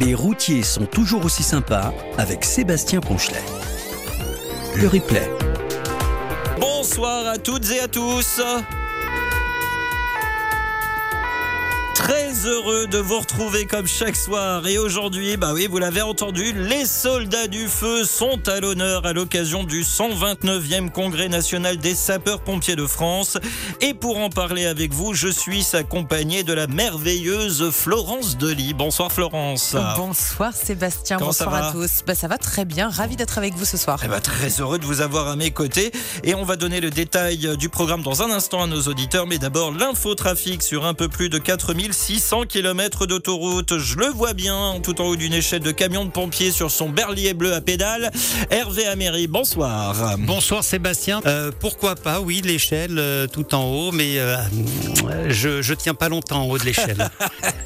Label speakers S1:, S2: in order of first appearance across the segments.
S1: Les routiers sont toujours aussi sympas avec Sébastien Ponchelet. Le replay.
S2: Bonsoir à toutes et à tous. Très heureux de vous retrouver comme chaque soir. Et aujourd'hui, bah oui, vous l'avez entendu, les soldats du feu sont à l'honneur à l'occasion du 129e congrès national des sapeurs-pompiers de France. Et pour en parler avec vous, je suis accompagné de la merveilleuse Florence Delis. Bonsoir Florence.
S3: Bonsoir Sébastien,
S2: Comment
S3: bonsoir à tous. Bah, ça va très bien, ravi d'être avec vous ce soir.
S2: Eh ben, très heureux de vous avoir à mes côtés. Et on va donner le détail du programme dans un instant à nos auditeurs. Mais d'abord, l'infotrafic sur un peu plus de 4600 km d'autoroute. Je le vois bien, tout en haut d'une échelle de camion de pompiers sur son berlier bleu à pédale. Hervé Améry, bonsoir.
S4: Bonsoir Sébastien. Euh, pourquoi pas, oui, l'échelle euh, tout en haut, mais euh, je, je tiens pas longtemps en haut de l'échelle.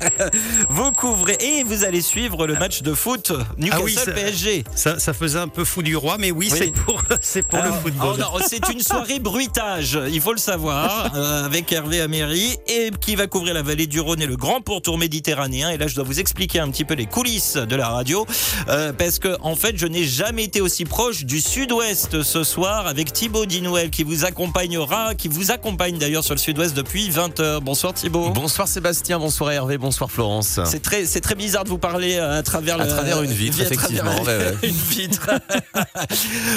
S2: Vous couvrez et vous allez suivre le match de foot Newcastle
S4: Ah oui, ça-
S2: PSG.
S4: ça, ça faisait un peu fou du roi, mais oui,
S2: Oui.
S4: c'est pour, c'est pour
S2: Alors,
S4: le football.
S2: oh non, c'est une soirée bruitage, il faut le savoir, avec Hervé Améry, et qui va couvrir la vallée du Rhône et le grand pourtour méditerranéen. Et là, je dois vous expliquer un petit peu les coulisses de la radio, euh, parce que en fait, je n'ai jamais été aussi proche du sud-ouest ce soir avec Thibaut Dinouel qui vous accompagnera, qui vous accompagne d'ailleurs sur le sud-ouest depuis 20h. Bonsoir Thibaut.
S5: Bonsoir Sébastien, bonsoir Hervé, bonsoir Florence.
S2: C'est très, c'est très bizarre de vous parler euh, à travers,
S5: À
S2: le-
S5: travers une vitre,
S2: travers
S5: effectivement, ouais, ouais.
S2: une vitre.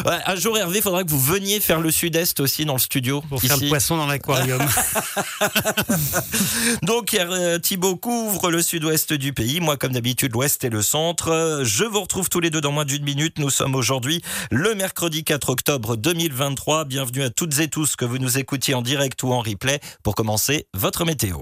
S2: Ouais, un jour, Hervé, il faudra que vous veniez faire le sud-est aussi dans le studio.
S4: pour faire
S2: ici.
S4: le poisson dans l'aquarium.
S2: Donc euh, Thibaut couvre le sud-ouest du pays, moi comme d'habitude l'ouest et le centre. Euh, Je vous retrouve tous les deux dans moins d'une minute. Nous sommes aujourd'hui le mercredi 4 octobre 2023. Bienvenue à toutes et tous que vous nous écoutiez en direct ou en replay pour commencer votre météo.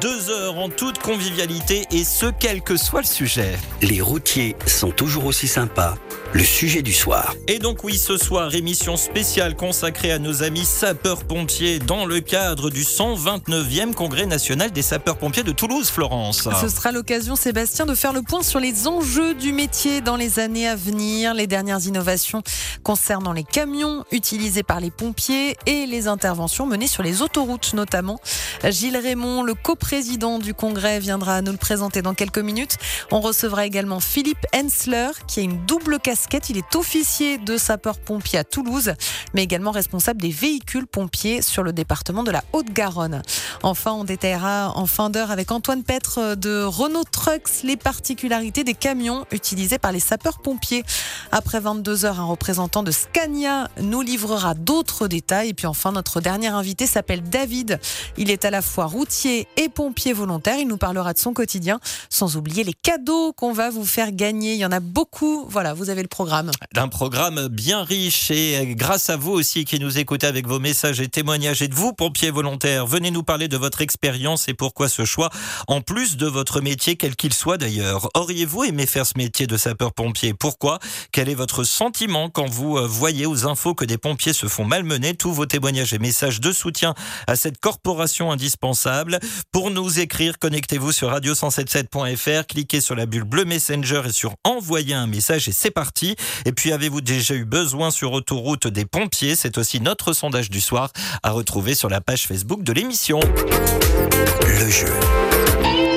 S2: Deux heures en toute convivialité et ce quel que soit le sujet.
S1: Les routiers sont toujours aussi sympas. Le sujet du soir.
S2: Et donc oui, ce soir, émission spéciale consacrée à nos amis sapeurs-pompiers dans le cadre du 129e Congrès national des sapeurs-pompiers de Toulouse, Florence.
S3: Ce sera l'occasion, Sébastien, de faire le point sur les enjeux du métier dans les années à venir, les dernières innovations concernant les camions utilisés par les pompiers et les interventions menées sur les autoroutes notamment. Gilles Raymond, le coprésident du congrès, viendra nous le présenter dans quelques minutes. On recevra également Philippe Hensler, qui a une double casquette. Il est officier de sapeurs-pompiers à Toulouse, mais également responsable des véhicules pompiers sur le département de la Haute-Garonne. Enfin, on détaillera en fin d'heure avec Antoine Petre de Renault Trucks les particularités des camions utilisés par les sapeurs-pompiers. Après 22 heures, un représentant de Scania nous livrera d'autres détails. Et puis enfin, notre dernier invité s'appelle David. Il est à la fois routier et pompier volontaire. Il nous parlera de son quotidien, sans oublier les cadeaux qu'on va vous faire gagner. Il y en a beaucoup. Voilà, vous avez le programme.
S2: Un programme bien riche et grâce à vous aussi qui nous écoutez avec vos messages et témoignages et de vous, pompiers volontaires, venez nous parler de votre expérience et pourquoi ce choix, en plus de votre métier, quel qu'il soit d'ailleurs. Auriez-vous aimé faire ce métier de sapeur-pompier? Pourquoi? Quel est votre sentiment quand vous euh, voyez aux infos que des pompiers se font malmener? Tous vos témoignages et messages de soutien à cette corporation indispensable. Pour nous écrire, connectez-vous sur radio177.fr, cliquez sur la bulle bleue Messenger et sur envoyer un message et c'est parti. Et puis avez-vous déjà eu besoin sur autoroute des pompiers? C'est aussi notre sondage du soir à retrouver sur la page Facebook de l'émission.
S1: Le jeu.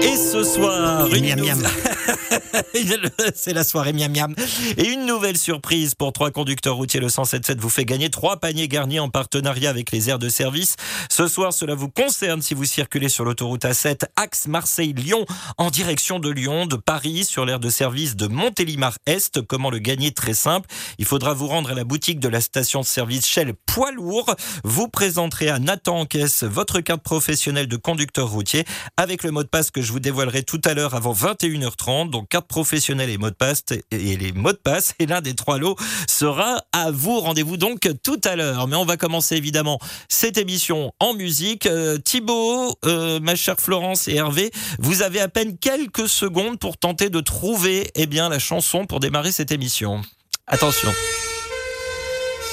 S2: Et ce soir, une
S4: miam.
S2: c'est la soirée miam miam. Et une nouvelle surprise pour trois conducteurs routiers. Le 177 vous fait gagner trois paniers garnis en partenariat avec les aires de service. Ce soir, cela vous concerne si vous circulez sur l'autoroute A7, axe Marseille-Lyon, en direction de Lyon, de Paris, sur l'aire de service de Montélimar-Est. Comment le gagner? Très simple. Il faudra vous rendre à la boutique de la station de service Shell Poids Lourd. Vous présenterez à Nathan en caisse votre carte professionnelle de conducteur routier avec le mot de passe que je vous dévoilerai tout à l'heure avant 21h30. Donc carte professionnelle et mot de passe et les mots de passe. Et l'un des trois lots sera à vous. Rendez-vous donc tout à l'heure. Mais on va commencer évidemment cette émission en musique. Euh, Thibaut, euh, ma chère Florence et Hervé, vous avez à peine quelques secondes pour tenter de trouver eh bien, la chanson pour démarrer cette émission. Attention.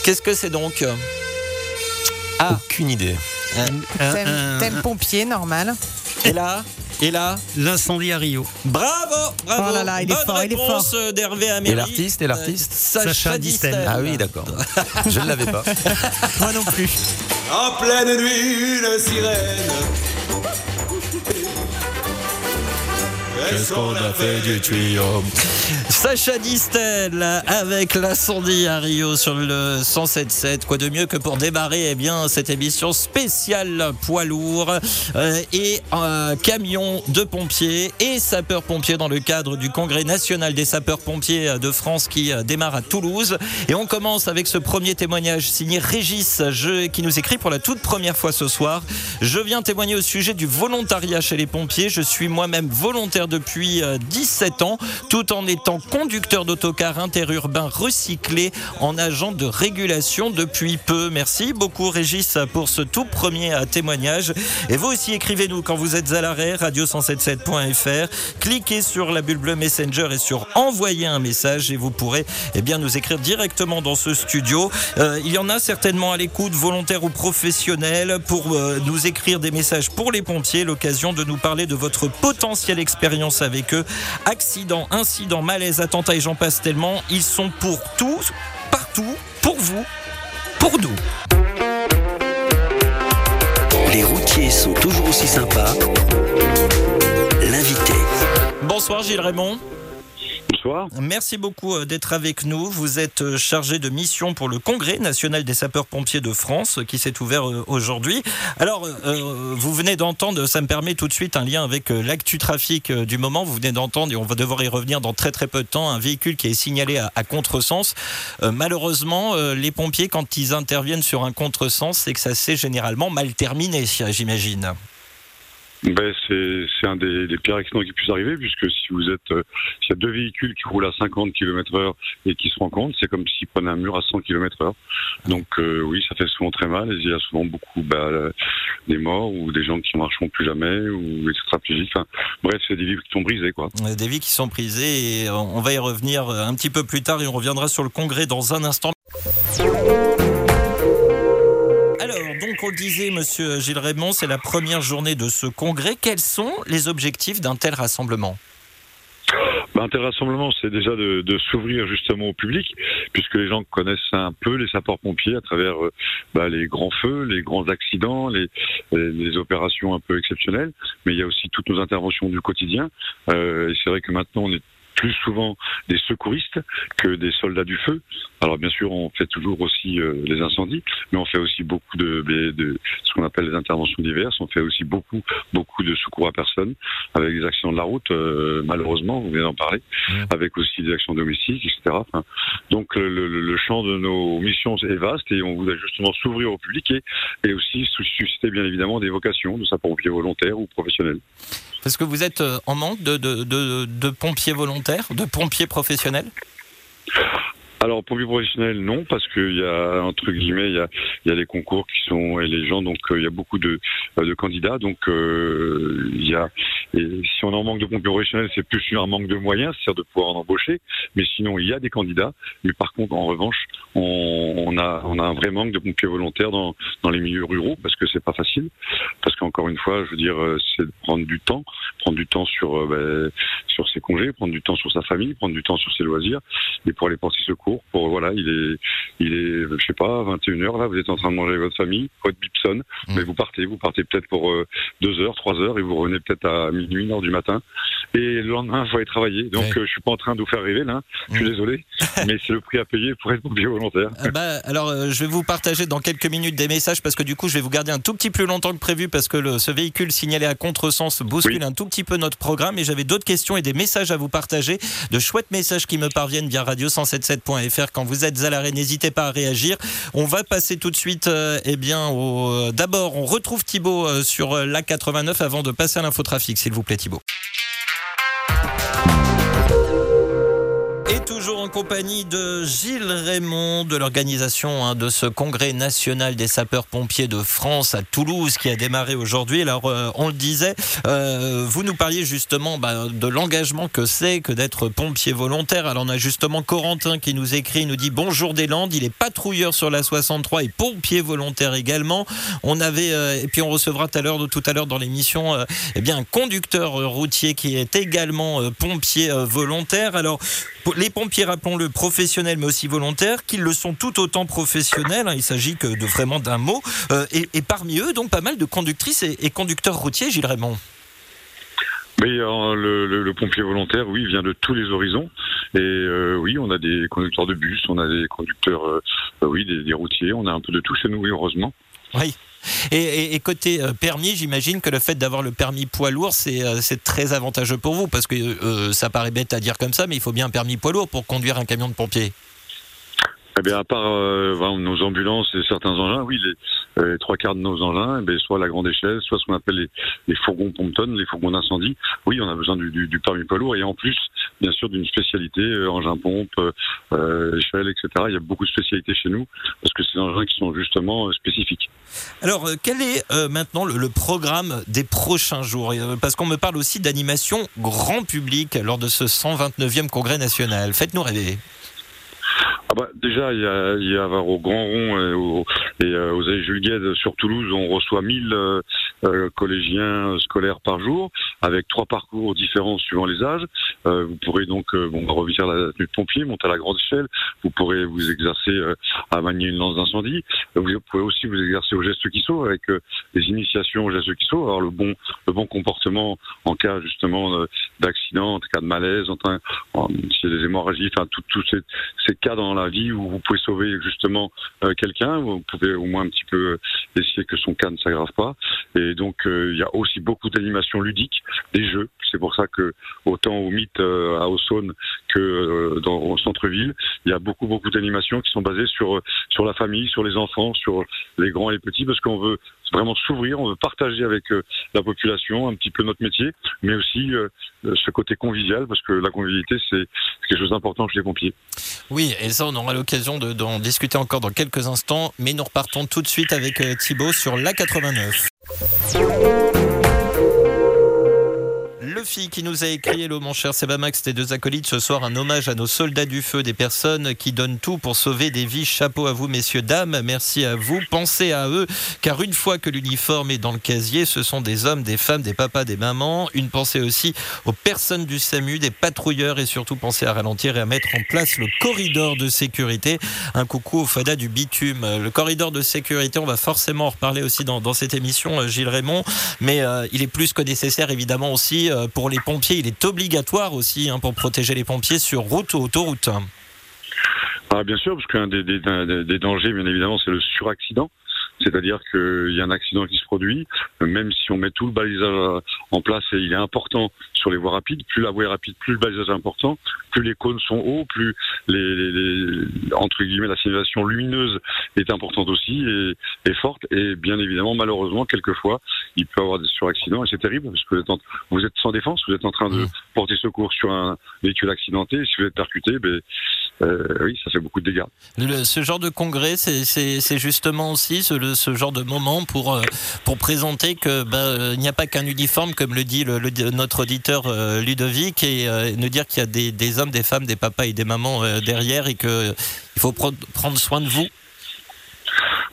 S2: Qu'est-ce que c'est donc? Ah,
S5: Aucune idée.
S4: Un-
S3: Thème,
S4: un-
S3: thème pompier, normal.
S2: et là? Et là
S4: L'incendie à Rio.
S2: Bravo, bravo.
S3: Oh là là, il est
S2: Bonne
S3: fort, il est
S2: fort. d'Hervé Amélie.
S5: Et l'artiste, et
S2: euh, l'artiste Sacha,
S4: Sacha
S2: Distel.
S4: Distel.
S5: Ah oui, d'accord. Je ne l'avais pas.
S3: Moi non plus.
S6: En pleine nuit, une sirène.
S2: Qu'est-ce qu'on a fait du tuyau? Sacha Distel avec l'incendie à Rio sur le 107.7. Quoi de mieux que pour démarrer eh bien, cette émission spéciale poids lourd euh, et un camion de pompiers et sapeurs-pompiers dans le cadre du Congrès national des sapeurs-pompiers de France qui euh, démarre à Toulouse. Et on commence avec ce premier témoignage signé Régis je, qui nous écrit pour la toute première fois ce soir. Je viens témoigner au sujet du volontariat chez les pompiers. Je suis moi-même volontaire depuis 17 euh, ans, tout en étant conducteur d'autocar interurbain recyclé en agent de régulation depuis peu. Merci beaucoup Régis pour ce tout premier euh, témoignage. Et vous aussi écrivez-nous quand vous êtes à l'arrêt, radio177.fr. Cliquez sur la bulle bleue Messenger et sur envoyer un message et vous pourrez eh bien, nous écrire directement dans ce studio. Euh, il y en a certainement à l'écoute, volontaires ou professionnels, pour nous écrire des messages pour les pompiers, l'occasion de nous parler de votre potentielle expérience avec eux. Accidents, incidents, malaises, attentats et j'en passe tellement. Ils sont pour tous, partout, pour vous, pour nous.
S1: Les routiers sont toujours aussi sympas. L'invité.
S2: Bonsoir Gilles Raymond. Merci beaucoup euh, d'être avec nous. Vous êtes euh, chargé de mission pour le Congrès national des sapeurs-pompiers de France qui s'est ouvert euh, aujourd'hui. Alors, vous venez d'entendre, ça me permet tout de suite un lien avec l'actu trafic du moment. Vous venez d'entendre, et on va devoir y revenir dans très très peu de temps, un véhicule qui est signalé à, à contresens. malheureusement, les pompiers, quand ils interviennent sur un contresens, c'est que ça s'est généralement mal terminé, j'imagine.
S6: Ben, c'est un des, des, pires accidents qui puisse arriver, puisque si vous êtes, euh, s'il y a deux véhicules qui roulent à 50 km heure et qui se rencontrent, c'est comme s'ils prenaient un mur à 100 km heure. Donc euh, oui, ça fait souvent très mal, et il y a souvent beaucoup bah, des morts ou des gens qui ne marcheront plus jamais ou extraplégiques. Enfin, bref, c'est des vies qui sont brisées, quoi.
S2: Des vies qui sont brisées, et on va y revenir un petit peu plus tard, et on reviendra sur le congrès dans un instant on le disait, monsieur Gilles Raymond, c'est la première journée de ce congrès. Quels sont les objectifs d'un tel rassemblement?
S6: Ben, un tel rassemblement, c'est déjà de, s'ouvrir justement au public, puisque les gens connaissent un peu les sapeurs-pompiers à travers euh, ben, les grands feux, les grands accidents, les, opérations un peu exceptionnelles, mais il y a aussi toutes nos interventions du quotidien. Euh, et c'est vrai que maintenant, on est plus souvent des secouristes que des soldats du feu. Alors bien sûr, on fait toujours aussi euh, les incendies, mais on fait aussi beaucoup de, de, ce qu'on appelle les interventions diverses. On fait aussi beaucoup, beaucoup de secours à personne, avec des accidents de la route, euh, malheureusement, vous venez d'en parler, mmh. avec aussi des actions domestiques, etc. donc le, le, champ de nos missions est vaste et on voudrait justement s'ouvrir au public et, et aussi susciter bien évidemment des vocations de sapeurs-pompiers volontaires ou professionnels.
S2: Parce que vous êtes euh, en manque de, de, de pompiers volontaires, de pompiers professionnels?
S6: Alors pour professionnel, non, parce qu'il y a entre guillemets, il y a, y a les concours qui sont et les gens, donc euh, il y a beaucoup de, euh, de candidats, donc euh, il y a. Et si on en manque de pompiers professionnels, c'est plus un manque de moyens, c'est-à-dire de pouvoir en embaucher. Mais sinon, il y a des candidats. Mais par contre, en revanche, on, on a on a un vrai manque de pompiers volontaires dans dans les milieux ruraux parce que c'est pas facile. Parce qu'encore une fois, je veux dire, c'est de prendre du temps, prendre du temps sur ben, sur ses congés, prendre du temps sur sa famille, prendre du temps sur ses loisirs, et pour aller porter secours pour voilà, il est il est je sais pas 21h là, vous êtes en train de manger avec votre famille, votre Bipson, mm. mais vous partez, vous partez peut-être pour 2 euh, heures, 3 heures et vous revenez peut-être à minuit, 1 heure du matin et le lendemain il faut aller travailler. Donc euh, je suis pas en train de vous faire rêver là, je suis mm. désolé, mais c'est le prix à payer pour être pompier volontaire.
S2: Ah bah, alors euh, je vais vous partager dans quelques minutes des messages parce que du coup je vais vous garder un tout petit plus longtemps que prévu parce que le, ce véhicule signalé à contresens bouscule un tout petit peu notre programme et j'avais d'autres questions et des messages à vous partager, de chouettes messages qui me parviennent via radio177.fr quand vous êtes à l'arrêt. N'hésitez pas à réagir. On va passer tout de suite, euh, eh bien, au... d'abord, on retrouve Thibaut euh, sur euh, la 89 avant de passer à l'infotrafic, s'il vous plaît, Thibaut. En compagnie de Gilles Raymond de l'organisation hein, de ce congrès national des sapeurs-pompiers de France à Toulouse qui a démarré aujourd'hui. Alors, euh, on le disait, euh, vous nous parliez justement bah, de l'engagement que c'est que d'être pompier volontaire. Alors, on a justement Corentin qui nous écrit, nous dit bonjour des Landes, il est patrouilleur sur la 63 et pompier volontaire également. On avait, euh, et puis on recevra tout à l'heure, tout à l'heure dans l'émission, eh bien, un conducteur routier qui est également pompier volontaire. Alors, les pompiers, rappelons-le, professionnels mais aussi volontaires, qu'ils le sont tout autant professionnels. Hein, il s'agit que de vraiment d'un mot. Euh, et, parmi eux, donc pas mal de conductrices et, conducteurs routiers, Gilles Raymond.
S6: Mais euh, le, le- le pompier volontaire, oui, vient de tous les horizons. Et euh, oui, on a des conducteurs de bus, on a des conducteurs, oui, des, des routiers, on a un peu de tout chez nous, heureusement.
S2: Oui. Et, côté euh, permis, j'imagine que le fait d'avoir le permis poids lourd, c'est euh, c'est très avantageux pour vous, parce que euh, ça paraît bête à dire comme ça, mais il faut bien un permis poids lourd pour conduire un camion de pompiers.
S6: Eh à part euh, nos ambulances et certains engins, oui, les, euh, trois quarts de nos engins, eh soit la grande échelle, soit ce qu'on appelle les, les fourgons pompe-tonnes, les fourgons d'incendie. Oui, on a besoin du, du, du permis poids lourd et en plus, bien sûr, d'une spécialité, euh, engin pompe, euh, euh, échelle, etc. Il y a beaucoup de spécialités chez nous parce que c'est des engins qui sont justement euh, spécifiques.
S2: Alors, quel est maintenant le, le programme des prochains jours? Parce qu'on me parle aussi d'animation grand public lors de ce 129e congrès national. Faites-nous rêver.
S6: Ah bah, déjà, il y a, il y a au Grand Rond et, au, et euh, aux Allées Jules Guesde sur Toulouse, on reçoit 1000 euh, euh, collégiens euh, scolaires par jour, avec trois parcours différents suivant les âges. Euh, vous pourrez donc euh, bon, la tenue de pompier, monter à la grande échelle. Vous pourrez vous exercer à manier une lance d'incendie. Vous pouvez aussi vous exercer au geste qui saut, avec des initiations au geste qui saut, avoir le bon, le bon comportement en cas justement d'accident, en cas de malaise, en, en, s'il y a des hémorragies, enfin tous ces, ces cas dans la vie où vous pouvez sauver justement quelqu'un, vous pouvez au moins un petit peu essayer que son cas ne s'aggrave pas. Donc euh, il y a aussi beaucoup d'animations ludiques, des jeux. C'est pour ça que autant au mythe euh, à Aussonne que euh, dans centre-ville, il y a beaucoup beaucoup d'animations qui sont basées sur euh, sur la famille, sur les enfants, sur les grands et les petits, parce qu'on veut vraiment s'ouvrir, on veut partager avec la population un petit peu notre métier, mais aussi ce côté convivial, parce que la convivialité c'est quelque chose d'important chez les pompiers.
S2: Oui, et ça on aura l'occasion d'en discuter encore dans quelques instants, mais nous repartons tout de suite avec Thibaut sur la 89. Luffy qui nous a écrit Hello, mon cher Sebamax, tes deux acolytes. Ce soir, un hommage à nos soldats du feu, des personnes qui donnent tout pour sauver des vies. Chapeau à vous, messieurs, dames. Merci à vous. Pensez à eux, car une fois que l'uniforme est dans le casier, ce sont des hommes, des femmes, des papas, des mamans. Une pensée aussi aux personnes du SAMU, des patrouilleurs et surtout pensez à ralentir et à mettre en place le corridor de sécurité. Un coucou au FADA du bitume. Le corridor de sécurité, on va forcément en reparler aussi dans, cette émission, euh, Gilles Raymond, mais euh, il est plus que nécessaire évidemment aussi euh, pour les pompiers. Il est obligatoire aussi hein, pour protéger les pompiers sur route ou autoroute.
S6: Ah, bien sûr, parce qu'un des, des, dangers, bien évidemment, c'est le suraccident. C'est-à-dire qu'il y a un accident qui se produit, même si on met tout le balisage en place et il est important sur les voies rapides, plus la voie est rapide, plus le balisage est important, plus les cônes sont hauts, plus les, les- les- entre guillemets la signalisation lumineuse est importante aussi et, et forte. Et bien évidemment, malheureusement, quelquefois, il peut y avoir des suraccidents et c'est terrible parce que vous êtes, en- vous êtes sans défense, vous êtes en train de porter secours sur un véhicule accidenté. Et si vous êtes percuté, ben, euh, oui, ça fait beaucoup de dégâts.
S2: Le- ce genre de congrès, c'est- justement aussi ce, le- ce genre de moment pour, euh, pour présenter que euh, il n'y a pas qu'un uniforme, comme le dit le- le- notre auditeur euh, Ludovic, et euh, nous dire qu'il y a des, des hommes, des femmes, des papas et des mamans euh, derrière, et que il faut prendre soin de vous.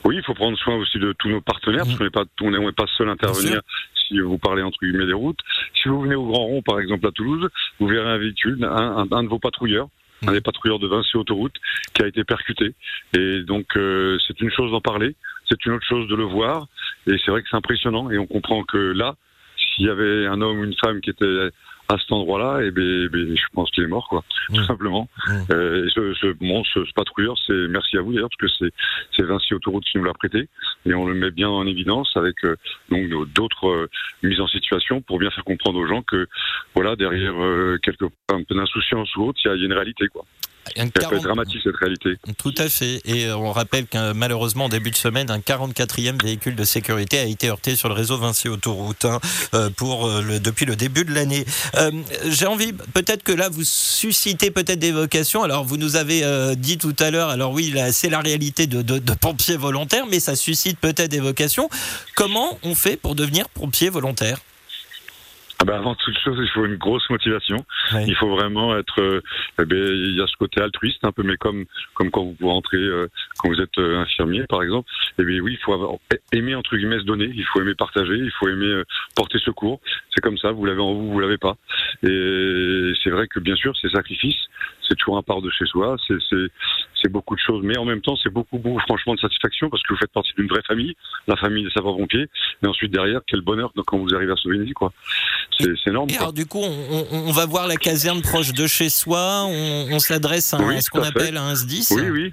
S6: Oui, il faut prendre soin aussi de tous nos partenaires, parce qu'on n'est pas, on n'est on n'est pas seul à intervenir si vous parlez entre guillemets des routes. Si vous venez au Grand Rond, par exemple, à Toulouse, vous verrez un véhicule, un, un- un de vos patrouilleurs, un des patrouilleurs de Vinci Autoroute, qui a été percuté. Et donc, euh, c'est une chose d'en parler, c'est une autre chose de le voir. Et c'est vrai que c'est impressionnant. Et on comprend que là, s'il y avait un homme ou une femme qui était à cet endroit-là, et ben, ben, je pense qu'il est mort, quoi, tout
S2: Mm.
S6: simplement.
S2: Mm.
S6: Euh, et ce, ce, bon, ce, ce patrouilleur, c'est merci à vous d'ailleurs, parce que c'est c'est Vinci Autoroute qui nous l'a prêté, et on le met bien en évidence avec euh, donc d'autres euh, mises en situation pour bien faire comprendre aux gens que voilà derrière euh, quelque un peu d'insouciance ou autre, il y, y a une réalité quoi.
S2: Un
S6: Elle peut
S2: 40
S6: être dramatique cette réalité.
S2: Tout à fait. Et euh, on rappelle qu'un malheureusement, en début de semaine, un 44e véhicule de sécurité a été heurté sur le réseau Vinci Autoroute hein, euh, pour, euh, le, depuis le début de l'année. Euh, J'ai envie, peut-être que là, vous suscitez peut-être des vocations. Alors, vous nous avez euh, dit tout à l'heure, alors oui, c'est la réalité de, de, de pompiers volontaires, mais ça suscite peut-être des vocations. Comment on fait pour devenir pompier volontaire?
S6: Ah ben avant toute chose, il faut une grosse motivation.
S2: Oui.
S6: Il faut vraiment être. euh, eh ben, il y a ce côté altruiste un peu, mais comme comme quand vous rentrez, euh, quand vous êtes euh, infirmier par exemple. Et bien oui, il faut avoir, aimer entre guillemets se donner. Il faut aimer partager. Il faut aimer euh, porter secours. C'est comme ça. Vous l'avez en vous, vous l'avez pas. Et c'est vrai que bien sûr, c'est sacrifice. C'est toujours un part de chez soi. C'est c'est c'est beaucoup de choses, mais en même temps, c'est beaucoup beaucoup franchement de satisfaction parce que vous faites partie d'une vraie famille, la famille des sapeurs-pompiers. Et ensuite derrière, quel bonheur quand vous arrivez à vie, quoi. c'est énorme.
S2: Et
S6: quoi.
S2: alors du coup, on, va voir la caserne proche de chez soi, on, on s'adresse à, ce qu'on appelle un SDIS.
S6: Oui, oui.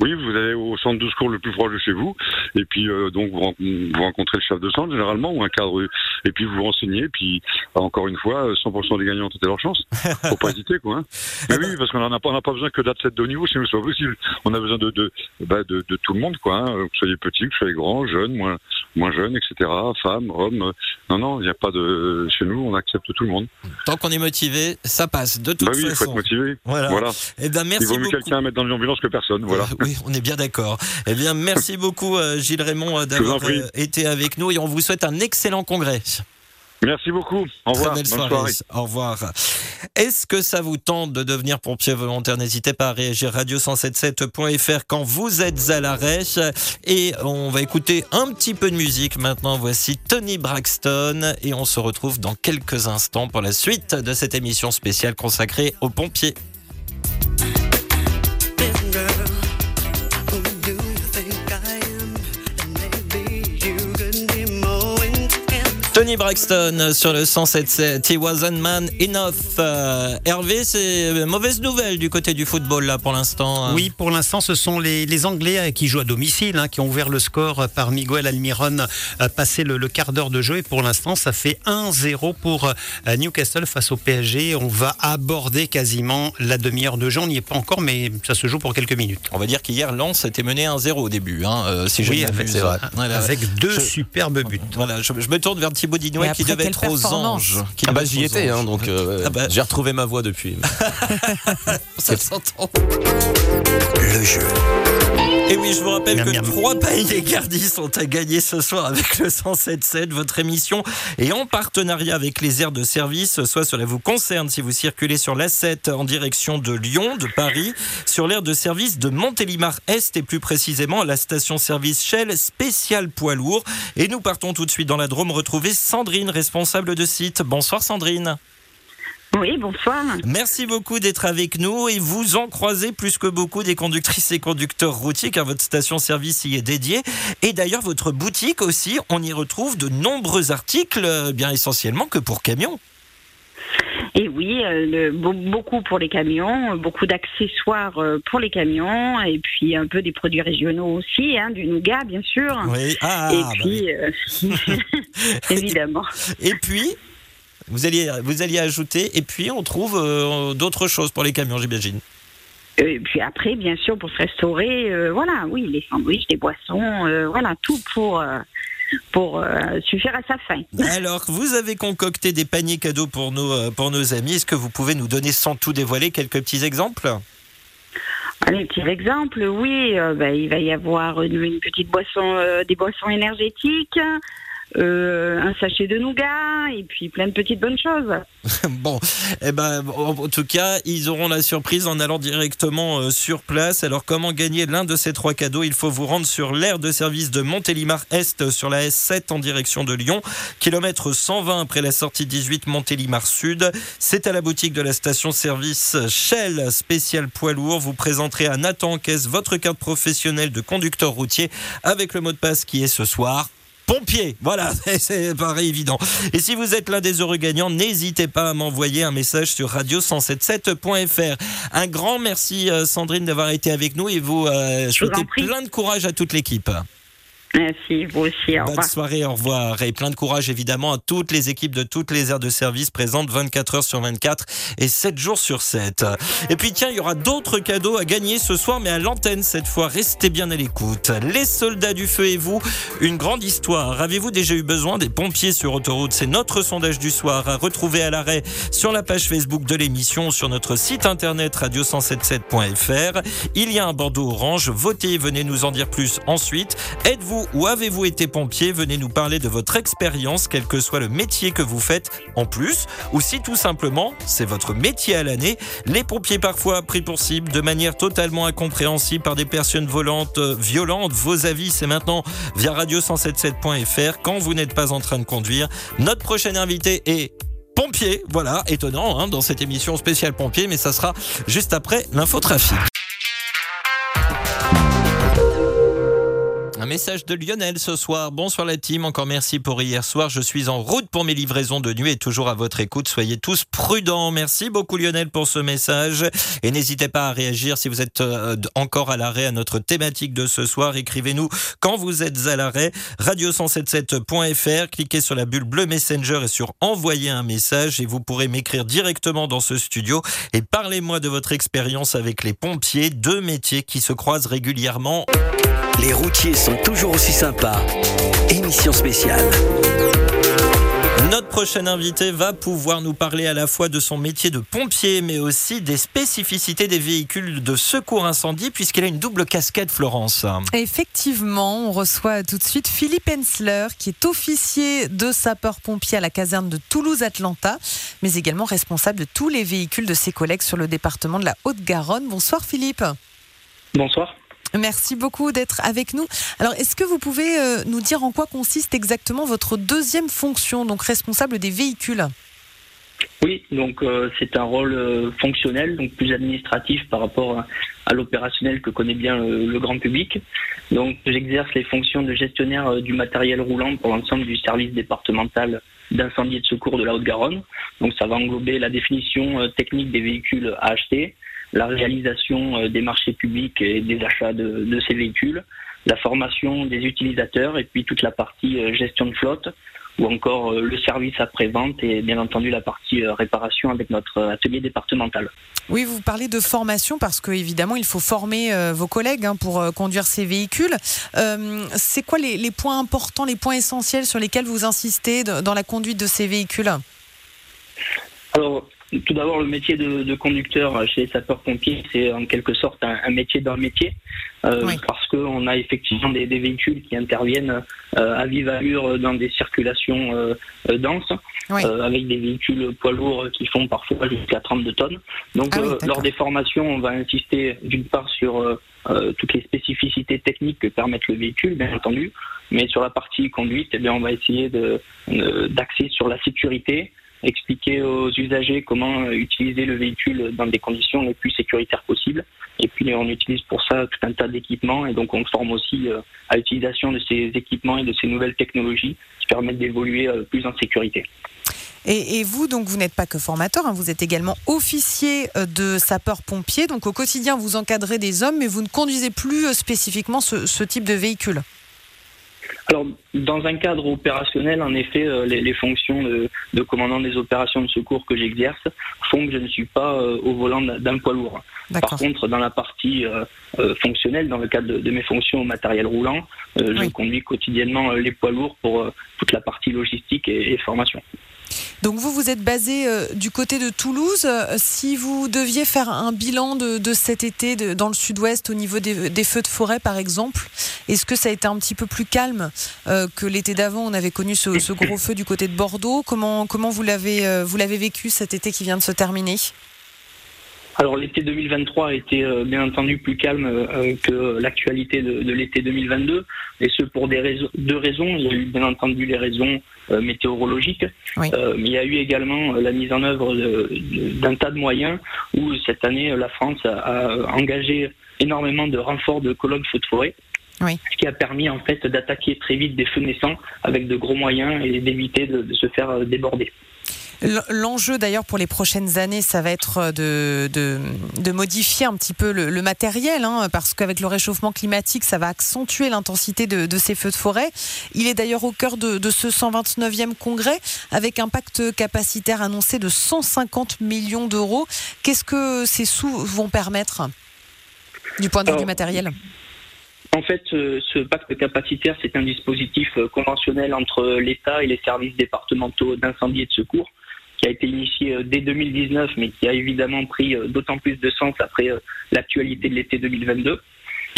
S6: Oui, vous allez au centre de secours le plus proche de chez vous, et puis euh, donc vous, ren- vous rencontrez le chef de centre généralement ou un cadre, et puis vous vous renseignez, et puis encore une fois, 100% des gagnants ont été leur chance. Faut pas hésiter, quoi. hein. Mais oui, parce qu'on n'a pas, on pas besoin que d'athlètes de haut niveau, sinon c'est pas possible. On a besoin de de, bah, de, de tout le monde, quoi. hein. Que vous soyez petit, que vous soyez grand, jeune, moins moins jeune, etc. Femmes, hommes. Non, non, il n'y a pas de. Chez nous, on accepte tout le monde.
S2: Tant qu'on est motivé, ça passe. De toute
S6: bah oui, il faut
S2: façon.
S6: être motivé.
S2: Voilà.
S6: Voilà.
S2: Eh ben,
S6: Il
S2: merci
S6: vaut mieux quelqu'un à mettre dans l'ambulance que personne. Voilà.
S2: Oui, on est bien d'accord. Eh bien, merci beaucoup, euh, Gilles Raymond, euh, d'avoir euh, été avec nous et on vous souhaite un excellent congrès.
S6: Merci beaucoup. Au
S2: Très
S6: revoir.
S2: belle
S6: Bonne
S2: soirée.
S6: soirée.
S2: Au revoir. Est-ce que ça vous tente de devenir pompier volontaire? N'hésitez pas à réagir radio177.fr quand vous êtes à l'arrêt. Et on va écouter un petit peu de musique maintenant. Voici Tony Braxton et on se retrouve dans quelques instants pour la suite de cette émission spéciale consacrée aux pompiers. Tony Braxton sur le 107.7. He wasn't man enough. Euh, Hervé, c'est mauvaise nouvelle du côté du football là pour l'instant. hein.
S4: Oui, pour l'instant, ce sont les, les Anglais euh, qui jouent à domicile, hein, qui ont ouvert le score par Miguel Almiron, euh, passé le, le quart d'heure de jeu. Et pour l'instant, ça fait 1-0 pour euh, Newcastle face au PSG. On va aborder quasiment la demi-heure de jeu. On n'y est pas encore, mais ça se joue pour quelques minutes.
S2: On va dire qu'hier Lens était mené 1-0 au début, hein, euh, si je
S4: Oui,
S2: ne
S4: avec-
S5: vrai.
S2: Voilà.
S4: Avec deux
S2: Je-
S4: superbes buts.
S2: Voilà, je, je me tourne vers Thibaut Qui devait être aux anges. qui
S5: Ah bah j'y étais, hein, donc euh,
S2: Ah bah.
S5: j'ai retrouvé ma voix depuis.
S2: Ça s'entend.
S1: Le jeu.
S2: Et oui, je vous rappelle
S4: Miam,
S2: que
S4: miam.
S2: trois paniers Gardi sont à gagner ce soir avec le 107.7. Votre émission est en partenariat avec les aires de service. Soit cela vous concerne si vous circulez sur l'A7 en direction de Lyon, de Paris, sur l'aire de service de Montélimar-Est et plus précisément à la station-service Shell spécial poids lourd. Et nous partons tout de suite dans la Drôme retrouver Sandrine, responsable de site. Bonsoir Sandrine.
S7: Oui, bonsoir.
S2: Merci beaucoup d'être avec nous et vous en croisez plus que beaucoup des conductrices et conducteurs routiers car votre station-service y est dédiée. Et d'ailleurs, votre boutique aussi, on y retrouve de nombreux articles, euh, bien essentiellement que pour camions.
S7: Et oui, euh, le- beaucoup pour les camions, beaucoup d'accessoires euh, pour les camions, et puis un peu des produits régionaux aussi, hein, du nougat bien sûr.
S2: Oui, ah,
S7: et
S2: bah
S7: puis, euh, évidemment.
S2: et puis, vous alliez, vous alliez ajouter, et puis on trouve euh, d'autres choses pour les camions, j'imagine.
S7: Et puis après, bien sûr, pour se restaurer, euh, voilà, oui, les sandwichs, les boissons, euh, voilà, tout pour, euh, pour euh, suffire à sa faim.
S2: Alors, vous avez concocté des paniers cadeaux pour nos, euh, pour nos amis. Est-ce que vous pouvez nous donner, sans tout dévoiler, quelques petits exemples?
S7: Allez, petit exemple, oui, euh, ben, il va y avoir une, une petite boisson, euh, des boissons énergétiques, euh, un sachet de nougat, et puis plein de petites bonnes choses.
S2: Bon, eh ben, en tout cas, ils auront la surprise en allant directement euh, sur place. Alors, comment gagner l'un de ces trois cadeaux? Il faut vous rendre sur l'aire de service de Montélimar-Est sur la S7 en direction de Lyon, kilomètre 120 après la sortie 18 Montélimar-Sud. C'est à la boutique de la station-service Shell spécial poids lourd. Vous présenterez à Nathan caisse votre carte professionnelle de conducteur routier avec le mot de passe qui est ce soir. Pompier, voilà, c'est pareil évident. Et si vous êtes l'un des heureux gagnants, n'hésitez pas à m'envoyer un message sur radio177.fr. Un grand merci euh, Sandrine d'avoir été avec nous et vous euh, souhaitez plein de courage à toute l'équipe.
S7: Merci, vous aussi, au
S2: Bonne
S7: revoir.
S2: soirée, au revoir. Et plein de courage évidemment à toutes les équipes de toutes les aires de service présentes 24 heures sur 24 et 7 jours sur 7. Et puis tiens, il y aura d'autres cadeaux à gagner ce soir, mais à l'antenne cette fois. Restez bien à l'écoute. Les soldats du feu et vous, une grande histoire. Avez-vous déjà eu besoin des pompiers sur autoroute? C'est notre sondage du soir à retrouver à l'arrêt sur la page Facebook de l'émission, sur notre site internet radio177.fr. Il y a un bandeau orange. Votez, venez nous en dire plus ensuite. Êtes-vous ou avez-vous été pompier Venez nous parler de votre expérience, quel que soit le métier que vous faites en plus, ou si tout simplement c'est votre métier à l'année. Les pompiers parfois pris pour cible de manière totalement incompréhensible par des personnes volantes, euh, violentes. Vos avis, c'est maintenant via radio177.fr quand vous n'êtes pas en train de conduire. Notre prochain invité est pompier, voilà, étonnant hein, dans cette émission spéciale pompier, mais ça sera juste après l'infotrafic. Un message de Lionel ce soir. Bonsoir la team, encore merci pour hier soir. Je suis en route pour mes livraisons de nuit et toujours à votre écoute. Soyez tous prudents. Merci beaucoup Lionel pour ce message. Et n'hésitez pas à réagir si vous êtes euh, encore à l'arrêt à notre thématique de ce soir. Écrivez-nous quand vous êtes à l'arrêt. Radio177.fr. Cliquez sur la bulle bleue Messenger et sur envoyer un message et vous pourrez m'écrire directement dans ce studio et parlez-moi de votre expérience avec les pompiers, deux métiers qui se croisent régulièrement.
S1: Les routiers sont toujours aussi sympas. Émission spéciale.
S2: Notre prochain invité va pouvoir nous parler à la fois de son métier de pompier, mais aussi des spécificités des véhicules de secours incendie, puisqu'il a une double casquette, Florence.
S3: Effectivement, on reçoit tout de suite Philippe Hensler, qui est officier de sapeur-pompier à la caserne de Toulouse-Atlanta, mais également responsable de tous les véhicules de ses collègues sur le département de la Haute-Garonne. Bonsoir Philippe.
S8: Bonsoir.
S3: Merci beaucoup d'être avec nous. Alors, est-ce que vous pouvez euh, nous dire en quoi consiste exactement votre deuxième fonction, donc responsable des véhicules?
S8: Oui, donc euh, c'est un rôle euh, fonctionnel, donc plus administratif par rapport à, l'opérationnel que connaît bien le, grand public. Donc, j'exerce les fonctions de gestionnaire du matériel roulant pour l'ensemble du service départemental d'incendie et de secours de la Haute-Garonne. Donc, ça va englober la définition technique des véhicules à acheter, la réalisation euh, des marchés publics et des achats de, de ces véhicules, la formation des utilisateurs et puis toute la partie euh, gestion de flotte ou encore euh, le service après-vente et bien entendu la partie réparation avec notre atelier départemental.
S3: Oui, vous parlez de formation parce que évidemment il faut former vos collègues hein, pour conduire ces véhicules. C'est quoi les, points importants, les points essentiels sur lesquels vous insistez dans la conduite de ces véhicules?
S8: Alors, tout d'abord, le métier de, de conducteur chez les sapeurs-pompiers, c'est en quelque sorte un, un métier d'un métier, euh,
S3: Oui.
S8: parce qu'on a effectivement des, des véhicules qui interviennent euh, à vive allure dans des circulations euh, denses,
S3: Oui.
S8: euh, avec des véhicules poids lourds qui font parfois jusqu'à 32 tonnes. Donc,
S3: Ah oui,
S8: euh, lors des formations, on va insister d'une part sur toutes les spécificités techniques que permettent le véhicule, bien entendu, mais sur la partie conduite, eh bien, on va essayer de- d'axer sur la sécurité, expliquer aux usagers comment utiliser le véhicule dans des conditions les plus sécuritaires possibles. Et puis on utilise pour ça tout un tas d'équipements et donc on forme aussi euh, à l'utilisation de ces équipements et de ces nouvelles technologies qui permettent d'évoluer euh, plus en sécurité.
S3: et, vous, donc, vous n'êtes pas que formateur, hein, vous êtes également officier euh, de sapeur-pompier. Donc, au quotidien, vous encadrez des hommes, mais vous ne conduisez plus spécifiquement ce type de véhicule.
S8: Alors, dans un cadre opérationnel, en effet, euh, les, les fonctions de, de commandant des opérations de secours que j'exerce font que je ne suis pas euh, au volant d'un poids lourd. Par contre, dans la partie euh, euh, fonctionnelle, dans le cadre de, de mes fonctions au matériel roulant, je
S3: Oui.
S8: conduis quotidiennement les poids lourds pour toute la partie logistique et, et formation.
S3: Donc vous, vous êtes basé euh, du côté de Toulouse. Euh, Si vous deviez faire un bilan de, cet été dans le sud-ouest au niveau des, feux de forêt, par exemple, est-ce que ça a été un petit peu plus calme euh, que l'été d'avant? On avait connu ce, gros feu du côté de Bordeaux. Comment, comment vous l'avez vécu cet été qui vient de se terminer?
S8: Alors l'été 2023 a été euh, bien entendu plus calme euh, que l'actualité de, de l'été 2022, et ce pour des raisons, deux raisons. Il y a eu bien entendu les raisons euh, météorologiques,
S3: Oui.
S8: mais il y a eu également la mise en œuvre d'un tas de moyens où cette année la France a, a engagé énormément de renforts de colonnes feux de forêt.
S3: Oui.
S8: Ce qui a permis en fait d'attaquer très vite des feux naissants avec de gros moyens et d'éviter de, de se faire déborder.
S3: L'enjeu d'ailleurs pour les prochaines années, ça va être de, de, de modifier un petit peu le, le matériel, hein, parce qu'avec le réchauffement climatique, ça va accentuer l'intensité de, de ces feux de forêt. Il est d'ailleurs au cœur de, de ce 129e congrès, avec un pacte capacitaire annoncé de 150 millions d'euros. Qu'est-ce que ces sous vont permettre du point de vue du matériel?
S8: En fait, euh, ce pacte capacitaire, c'est un dispositif euh, conventionnel entre l'État et les services départementaux d'incendie et de secours qui a été initié euh, dès 2019, mais qui a évidemment pris euh, d'autant plus de sens après euh, l'actualité de l'été 2022.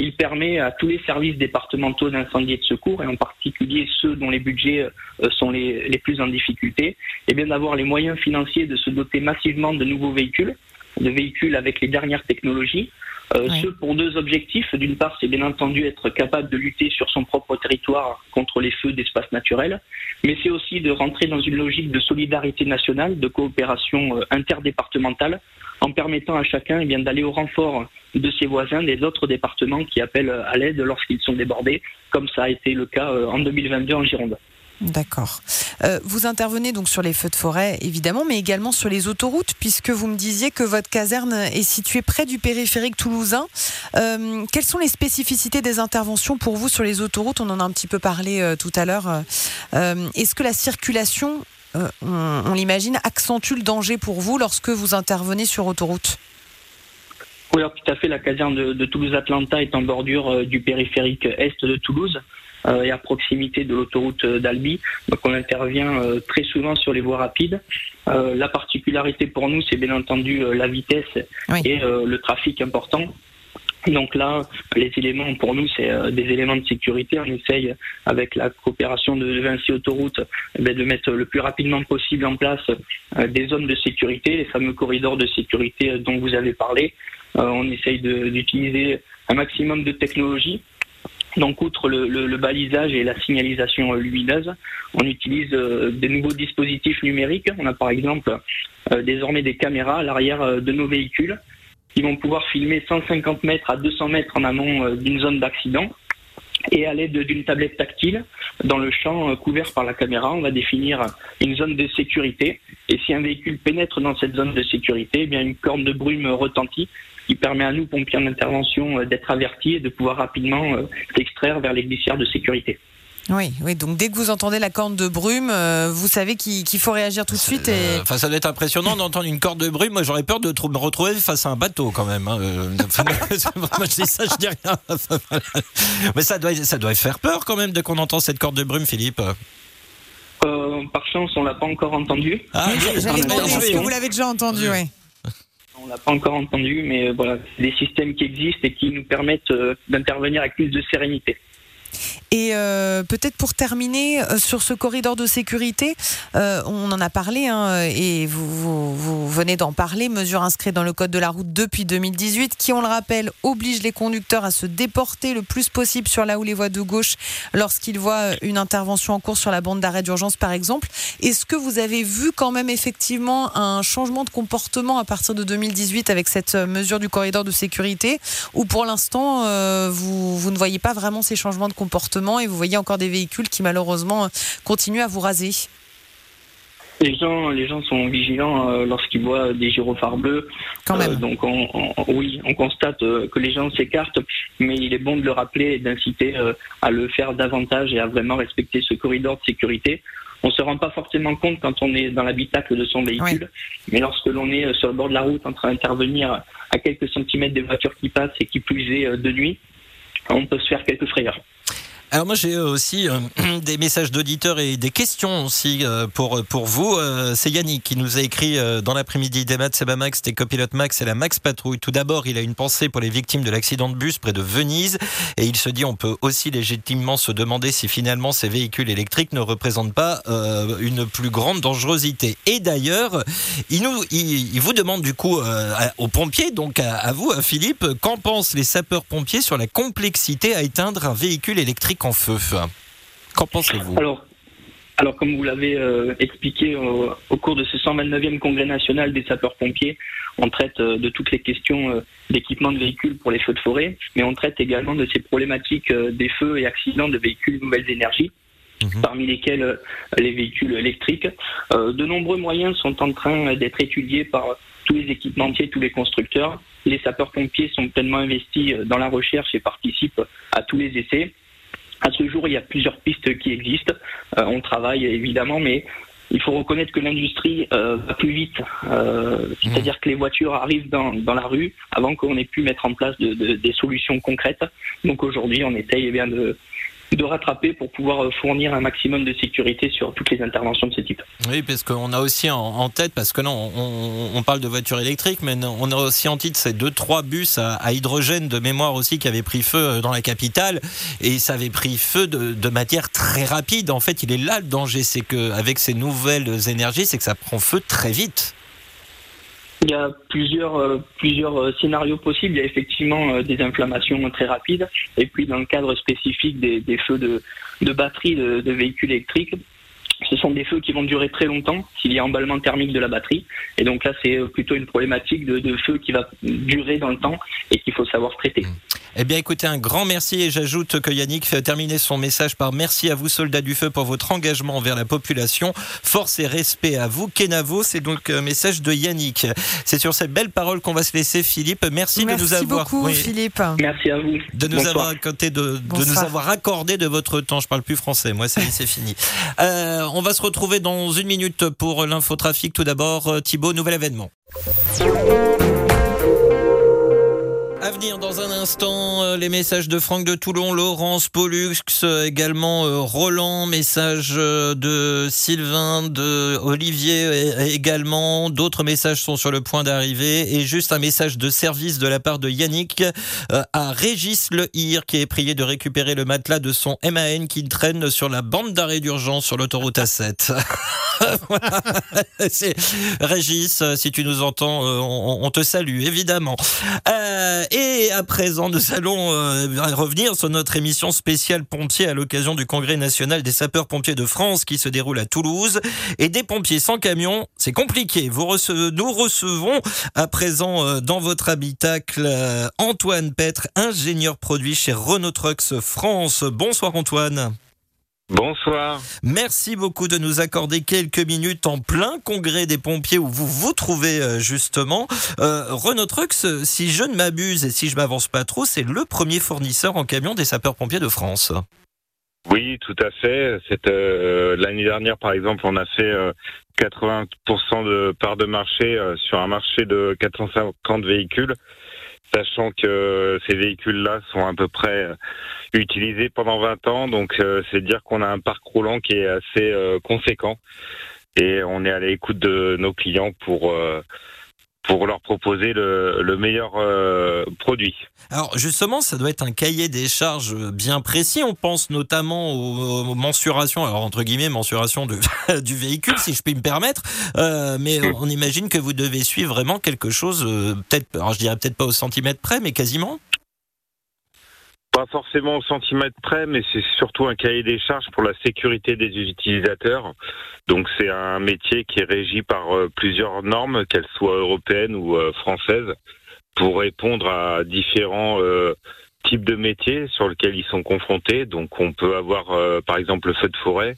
S8: Il permet à tous les services départementaux d'incendie et de secours, et en particulier ceux dont les budgets sont les, les plus en difficulté, eh bien d'avoir les moyens financiers de se doter massivement de nouveaux véhicules, de véhicules avec les dernières technologies, euh,
S3: Ouais.
S8: Ce pour deux objectifs. D'une part, c'est bien entendu être capable de lutter sur son propre territoire contre les feux d'espace naturel, mais c'est aussi de rentrer dans une logique de solidarité nationale, de coopération euh, interdépartementale, en permettant à chacun eh bien d'aller au renfort de ses voisins des autres départements qui appellent à l'aide lorsqu'ils sont débordés, comme ça a été le cas euh, en 2022 en Gironde.
S3: D'accord. Euh, vous intervenez donc sur les feux de forêt, évidemment, mais également sur les autoroutes, puisque vous me disiez que votre caserne est située près du périphérique toulousain. Euh, quelles sont les spécificités des interventions pour vous sur les autoroutes? On en a un petit peu parlé euh, tout à l'heure. Est-ce que la circulation, on, l'imagine, accentue le danger pour vous lorsque vous intervenez sur autoroute?
S8: Oui, alors tout à fait, la caserne de, Toulouse-Atlanta est en bordure du périphérique est de Toulouse et à proximité de l'autoroute euh, d'Albi. Donc on intervient euh, très souvent sur les voies rapides. Euh, la particularité pour nous, c'est bien entendu euh, la vitesse
S3: Oui.
S8: et euh, le trafic important. Donc là, les éléments pour nous, c'est euh, des éléments de sécurité. On essaye, avec la coopération de Vinci Autoroute, eh de mettre le plus rapidement possible en place euh, des zones de sécurité, les fameux corridors de sécurité euh, dont vous avez parlé. Euh, on essaye d'utiliser un maximum de technologie. Donc, outre le, balisage et la signalisation euh, lumineuse, on utilise euh, des nouveaux dispositifs numériques. On a par exemple euh, désormais des caméras à l'arrière de nos véhicules qui vont pouvoir filmer 150 mètres à 200 mètres en amont d'une zone d'accident. Et à l'aide d'une tablette tactile, dans le champ couvert par la caméra, on va définir une zone de sécurité. Et si un véhicule pénètre dans cette zone de sécurité, eh bien une corne de brume retentit qui permet à nous, pompiers en intervention, euh, d'être avertis et de pouvoir rapidement euh, s'extraire vers les glissières de sécurité.
S3: Oui, oui. Donc dès que vous entendez la corne de brume, euh, vous savez qu'il faut réagir tout de suite. Et...
S2: Euh, Enfin, ça doit être impressionnant d'entendre une corde de brume. Moi, j'aurais peur de me retrouver face à un bateau quand même. hein. Euh, moi, je dis ça, je dis rien. Mais ça doit, ça doit faire peur quand même dès qu'on entend cette corde de brume, Philippe.
S8: Euh, par chance, on l'a pas encore entendu.
S2: Ah,
S3: J'allais
S8: J'allais
S3: demander, est-ce que vous l'avez déjà entendu oui.
S8: On l'a pas encore entendu, mais euh, voilà, des systèmes qui existent et qui nous permettent euh, d'intervenir avec plus de sérénité.
S3: Et euh, peut-être pour terminer euh, sur ce corridor de sécurité, euh, on en a parlé hein, et vous, venez d'en parler, mesure inscrite dans le code de la route depuis 2018 qui, on le rappelle, oblige les conducteurs à se déporter le plus possible sur la ou les voies de gauche lorsqu'ils voient une intervention en cours sur la bande d'arrêt d'urgence par exemple. Est-ce que vous avez vu quand même effectivement un changement de comportement à partir de 2018 avec cette mesure du corridor de sécurité? Ou pour l'instant vous, vous ne voyez pas vraiment ces changements de comportement et vous voyez encore des véhicules qui malheureusement continuent à vous raser
S8: Les gens, les gens sont vigilants euh, lorsqu'ils voient des gyrophares bleus.
S3: quand
S8: Euh,
S3: même
S8: donc, on, on- oui, on constate euh, que les gens s'écartent, mais il est bon de le rappeler et d'inciter à le faire davantage et à vraiment respecter ce corridor de sécurité. On se rend pas forcément compte quand on est dans l'habitacle de son véhicule, mais lorsque l'on est sur le bord de la route en train d'intervenir à quelques centimètres des voitures qui passent et qui plus est de nuit, on peut se faire quelques frayeurs.
S2: Alors moi j'ai euh, aussi euh, des messages d'auditeurs et des questions aussi euh, pour pour vous. C'est Yannick qui nous a écrit dans l'après-midi des maths, Seba Max, des copilotes Max et la Max Patrouille. Tout d'abord, il a une pensée pour les victimes de l'accident de bus près de Venise et il se dit on peut aussi légitimement se demander si finalement ces véhicules électriques ne représentent pas une plus grande dangerosité. Et d'ailleurs, il nous il, vous demande du coup aux pompiers donc à, à vous à Philippe, qu'en pensent les sapeurs-pompiers sur la complexité à éteindre un véhicule électrique en feu Qu'en pensez-vous
S8: Alors, alors comme vous l'avez euh, expliqué au, au cours de ce 129e congrès national des sapeurs-pompiers, on traite euh, de toutes les questions euh, d'équipement de véhicules pour les feux de forêt, mais on traite également de ces problématiques euh, des feux et accidents de véhicules nouvelles énergies.
S2: Mhm.
S8: parmi lesquels euh, les véhicules électriques. Euh, de nombreux moyens sont en train d'être étudiés par tous les équipementiers, tous les constructeurs. Les sapeurs-pompiers sont pleinement investis euh, dans la recherche et participent à tous les essais. À ce jour, il y a plusieurs pistes qui existent. Euh, on travaille évidemment, mais il faut reconnaître que l'industrie euh, va plus vite. Euh, C'est-à-dire que les voitures arrivent dans, dans la rue avant qu'on ait pu mettre en place de- de- des solutions concrètes. Donc aujourd'hui, on essaye eh bien, de, de rattraper pour pouvoir euh, fournir un maximum de sécurité sur toutes les interventions de ce type.
S2: Oui, parce qu'on a aussi en, tête, parce que non, on, parle de voitures électriques, mais on a aussi en tête ces deux, trois bus à, hydrogène de mémoire aussi qui avaient pris feu euh, dans la capitale, et ça avait pris feu de, de matière très rapide. En fait, il est là le danger, c'est que avec ces nouvelles énergies, c'est que ça prend feu très vite.
S8: Il y a plusieurs, euh, plusieurs euh, scénarios possibles. Il y a effectivement euh, des inflammations très rapides. Et puis, dans le cadre spécifique des, feux de, de batterie de, véhicules électriques, ce sont des feux qui vont durer très longtemps s'il y a emballement thermique de la batterie. Et donc là, c'est plutôt une problématique de, de, feu qui va durer dans le temps et qu'il faut savoir traiter.
S2: Eh bien, écoutez, un grand merci et j'ajoute que Yannick fait terminer son message par merci à vous, soldats du feu, pour votre engagement envers la population. Force et respect à vous. Kenavo, c'est donc un message de Yannick. C'est sur cette belle parole qu'on va se laisser, Philippe. Merci,
S3: merci
S2: de nous avoir.
S3: beaucoup, oui, Philippe.
S8: Merci à vous.
S2: De nous avoir accordé de, de, nous avoir accordé de votre temps. Je parle plus français. Moi, c'est fini. Euh, on va se retrouver dans une minute pour l'infotrafic. Tout d'abord, Thibaut, nouvel événement. À venir dans un instant, euh, les messages de Franck de Toulon, Laurence Pollux, euh, également euh, Roland, message de Sylvain, de Olivier également. D'autres messages sont sur le point d'arriver. Et juste un message de service de la part de Yannick à Régis Le Hir, qui est prié de récupérer le matelas de son MAN qui traîne sur la bande d'arrêt d'urgence sur l'autoroute A7. Régis, si tu nous entends, on, te salue, évidemment. Euh, et à présent, nous allons euh, revenir sur notre émission spéciale pompiers à l'occasion du Congrès national des sapeurs-pompiers de France qui se déroule à Toulouse. Et des pompiers sans camion, c'est compliqué. Nous recevons à présent euh, dans votre habitacle euh, Antoine Petre, ingénieur produit chez Renault Trucks France. Bonsoir Antoine.
S9: Bonsoir.
S2: Merci beaucoup de nous accorder quelques minutes en plein congrès des pompiers où vous vous trouvez euh, justement. Euh, Renault Trucks, si je ne m'abuse et si je m'avance pas trop, c'est le premier fournisseur en camion des sapeurs-pompiers de France.
S9: Oui, tout à fait. Euh, l'année dernière, par exemple, on a fait 80% de part de marché sur un marché de 450 véhicules sachant que ces véhicules-là sont à peu près euh, utilisés pendant 20 ans. Donc, euh, c'est dire qu'on a un parc roulant qui est assez euh, conséquent et on est à l'écoute de nos clients pour pour leur proposer le, meilleur euh, produit.
S2: Alors justement, ça doit être un cahier des charges bien précis. On pense notamment aux, mensurations, alors entre guillemets mensuration de, du véhicule, si je puis me permettre. Euh, mais on imagine que vous devez suivre vraiment quelque chose, euh, peut-être, alors je dirais peut-être pas au centimètre près, mais quasiment.
S9: Forcément au centimètre près, mais c'est surtout un cahier des charges pour la sécurité des utilisateurs. Donc c'est un métier qui est régi par euh, plusieurs normes, qu'elles soient européennes ou euh, françaises, pour répondre à différents euh, types de métiers sur lesquels ils sont confrontés. Donc on peut avoir par exemple le feu de forêt,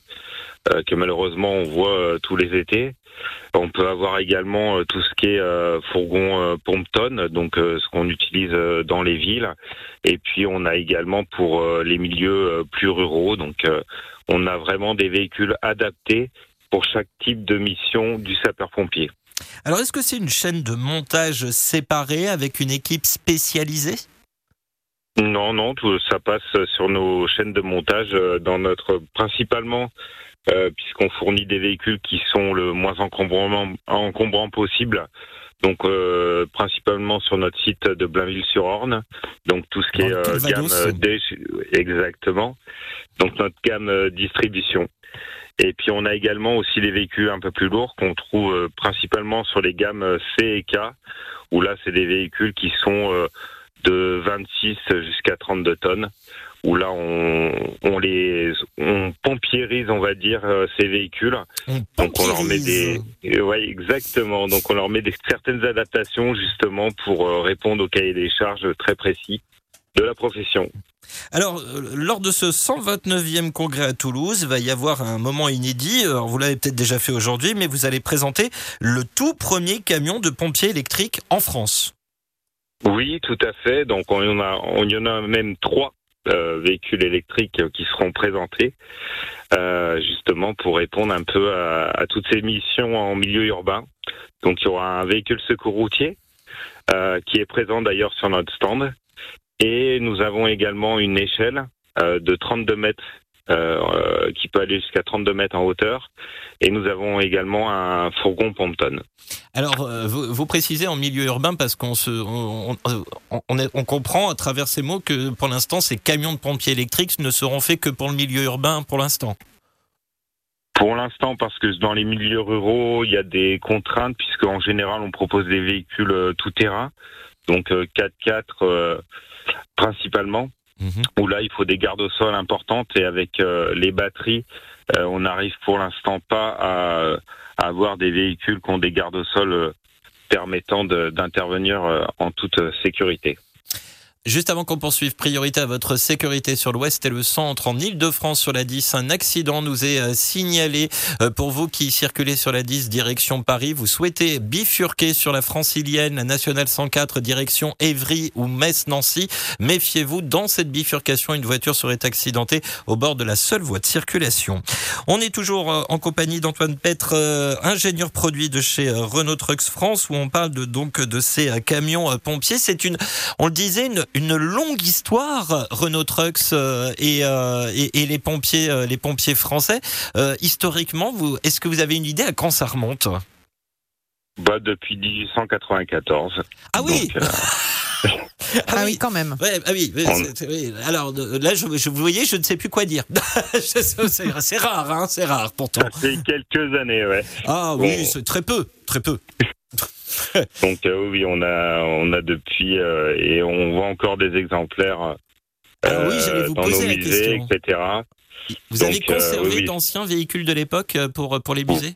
S9: que malheureusement on voit tous les étés. On peut avoir également euh, tout ce qui est euh, fourgon euh, pompe-tonne, donc ce qu'on utilise dans les villes. Et puis on a également pour les milieux plus ruraux, donc on a vraiment des véhicules adaptés pour chaque type de mission du sapeur-pompier.
S2: Alors est-ce que c'est une chaîne de montage séparée avec une équipe spécialisée?
S9: Non, non, tout ça passe sur nos chaînes de montage dans notre principalement euh, puisqu'on fournit des véhicules qui sont le moins encombrant, encombrant possible. Donc euh, principalement sur notre site de Blainville-sur-Orne. Donc tout ce qui est euh, gamme D, exactement. Donc notre gamme distribution. Et puis on a également aussi les véhicules un peu plus lourds qu'on trouve principalement sur les gammes C et K, où là c'est des véhicules qui sont de 26 jusqu'à 32 tonnes où là on, on les on pompiérise on va dire euh, ces véhicules
S2: donc
S9: on leur met des ouais exactement donc on leur met des certaines adaptations justement pour euh, répondre au cahier des charges très précis de la profession.
S2: Alors, euh, lors de ce 129e congrès à Toulouse, il va y avoir un moment inédit. Alors, vous l'avez peut-être déjà fait aujourd'hui, mais vous allez présenter le tout premier camion de pompiers électriques en France.
S9: Oui, tout à fait. Donc, on y en a, on y en a même trois euh, véhicules électriques qui seront présentés, euh, justement pour répondre un peu à, toutes ces missions en milieu urbain. Donc il y aura un véhicule secours routier euh, qui est présent d'ailleurs sur notre stand. Et nous avons également une échelle de 32 mètres euh, qui peut aller jusqu'à 32 mètres en hauteur. Et nous avons également un fourgon pompe-tonne.
S2: Alors, euh, vous, précisez en milieu urbain parce qu'on se, on, on, comprend à travers ces mots que pour l'instant, ces camions de pompiers électriques ne seront faits que pour le milieu urbain pour l'instant.
S9: Pour l'instant, parce que dans les milieux ruraux, il y a des contraintes, puisque en général, on propose des véhicules euh, tout-terrain, donc 4x4 principalement. Mhm. où là il faut des gardes au sol importantes et avec euh, les batteries euh, on n'arrive pour l'instant pas à, avoir des véhicules qui ont des gardes au sol euh, permettant d'intervenir en toute sécurité.
S2: Juste avant qu'on poursuive, priorité à votre sécurité sur l'ouest et le centre en Ile-de-France sur la 10. Un accident nous est euh, signalé euh, pour vous qui circulez sur la 10 direction Paris. Vous souhaitez bifurquer sur la francilienne, la nationale 104 direction Évry ou Metz-Nancy. Méfiez-vous, dans cette bifurcation, une voiture serait accidentée au bord de la seule voie de circulation. On est toujours euh, en compagnie d'Antoine Petre, ingénieur produit de chez Renault Trucks France, où on parle de, donc de ces camions pompiers. C'est une, on le disait, une, une longue histoire Renault Trucks euh, et, euh, et, et les pompiers, euh, les pompiers français. Euh, historiquement, vous, est-ce que vous avez une idée à quand ça remonte?
S9: Bah, depuis 1894.
S2: Ah oui.
S9: Donc, euh,
S3: Ah oui, quand même.
S2: Ouais, ah oui, oui, c'est- c'est-. Alors là, je, je, vous voyez, je ne sais plus quoi dire. c'est c'est rare, hein, c'est rare pourtant.
S9: ça fait quelques années, ouais.
S2: Ah oui,
S9: Bon.
S2: c'est très peu, très peu.
S9: Donc euh, oui, on a, on a depuis euh, et on voit encore des exemplaires euh,
S2: Ah oui, j'allais vous
S9: dans
S2: poser
S9: nos
S2: la
S9: musées,
S2: question.
S9: etc.
S2: Vous avez
S9: Donc, euh,
S2: conservé
S9: oui,
S2: d'anciens véhicules de l'époque euh, pour, pour les musées?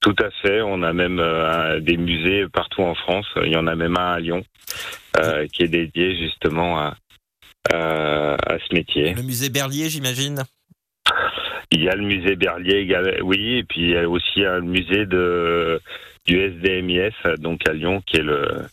S9: Tout à fait. On a même euh, des musées partout en France. Il y en a même un à Lyon euh, qui est dédié justement à, à, à ce métier.
S2: Le musée Berlier, j'imagine?
S9: Il y a le musée Berlier, oui, et puis il y a aussi un musée de du SDMIS, donc à Lyon, qui est le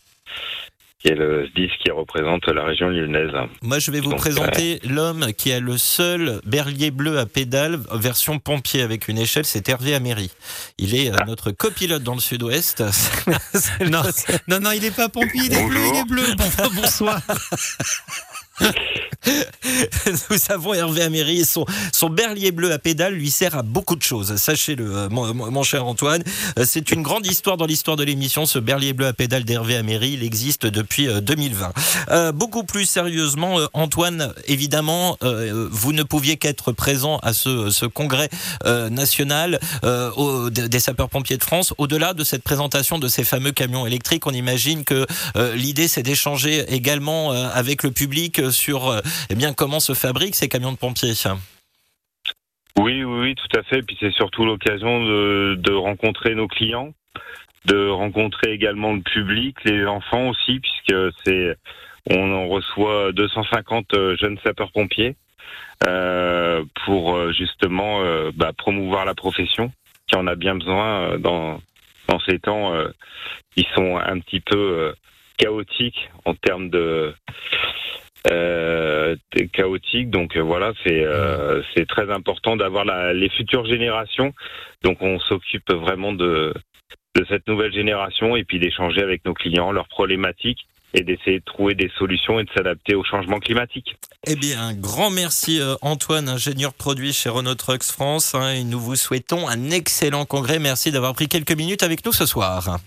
S9: qui est le SDIS qui représente la région lyonnaise.
S2: Moi, je vais vous
S9: Donc,
S2: présenter l'homme qui a le seul berlier bleu à pédale, version pompier avec une échelle, c'est Hervé Améry. Il est euh,
S9: Ah.
S2: notre copilote dans le sud-ouest.
S4: Non, non, non, il est pas pompier, il est bleu, il est bleu. Bon, bonsoir.
S2: Nous savons Hervé Améry son, son berlier bleu à pédale lui sert à beaucoup de choses. Sachez-le, euh, mon, cher Antoine. Euh, C'est une grande histoire dans l'histoire de l'émission, ce berlier bleu à pédale d'Hervé Améry. Il existe depuis euh, 2020. Euh, beaucoup plus sérieusement, Antoine, évidemment, vous ne pouviez qu'être présent à ce, ce congrès national des sapeurs-pompiers de France. Au-delà de cette présentation de ces fameux camions électriques, on imagine que l'idée c'est d'échanger également avec le public euh, sur euh, eh bien comment se fabriquent ces camions de pompiers.
S9: Oui, oui, oui, tout à fait. Et puis c'est surtout l'occasion de, rencontrer nos clients, de rencontrer également le public, les enfants aussi, puisque c'est on en reçoit 250 euh, jeunes sapeurs-pompiers pour justement bah, promouvoir la profession, qui en a bien besoin dans ces temps qui sont un petit peu chaotiques en termes de euh, chaotique. Donc euh, voilà, c'est euh, c'est très important d'avoir les futures générations. Donc on s'occupe vraiment de de cette nouvelle génération et puis d'échanger avec nos clients leurs problématiques et d'essayer de trouver des solutions et de s'adapter au changement climatique.
S2: Eh bien, un grand merci Antoine, ingénieur produit chez Renault Trucks France. hein, et nous vous souhaitons un excellent congrès. Merci d'avoir pris quelques minutes avec nous ce soir.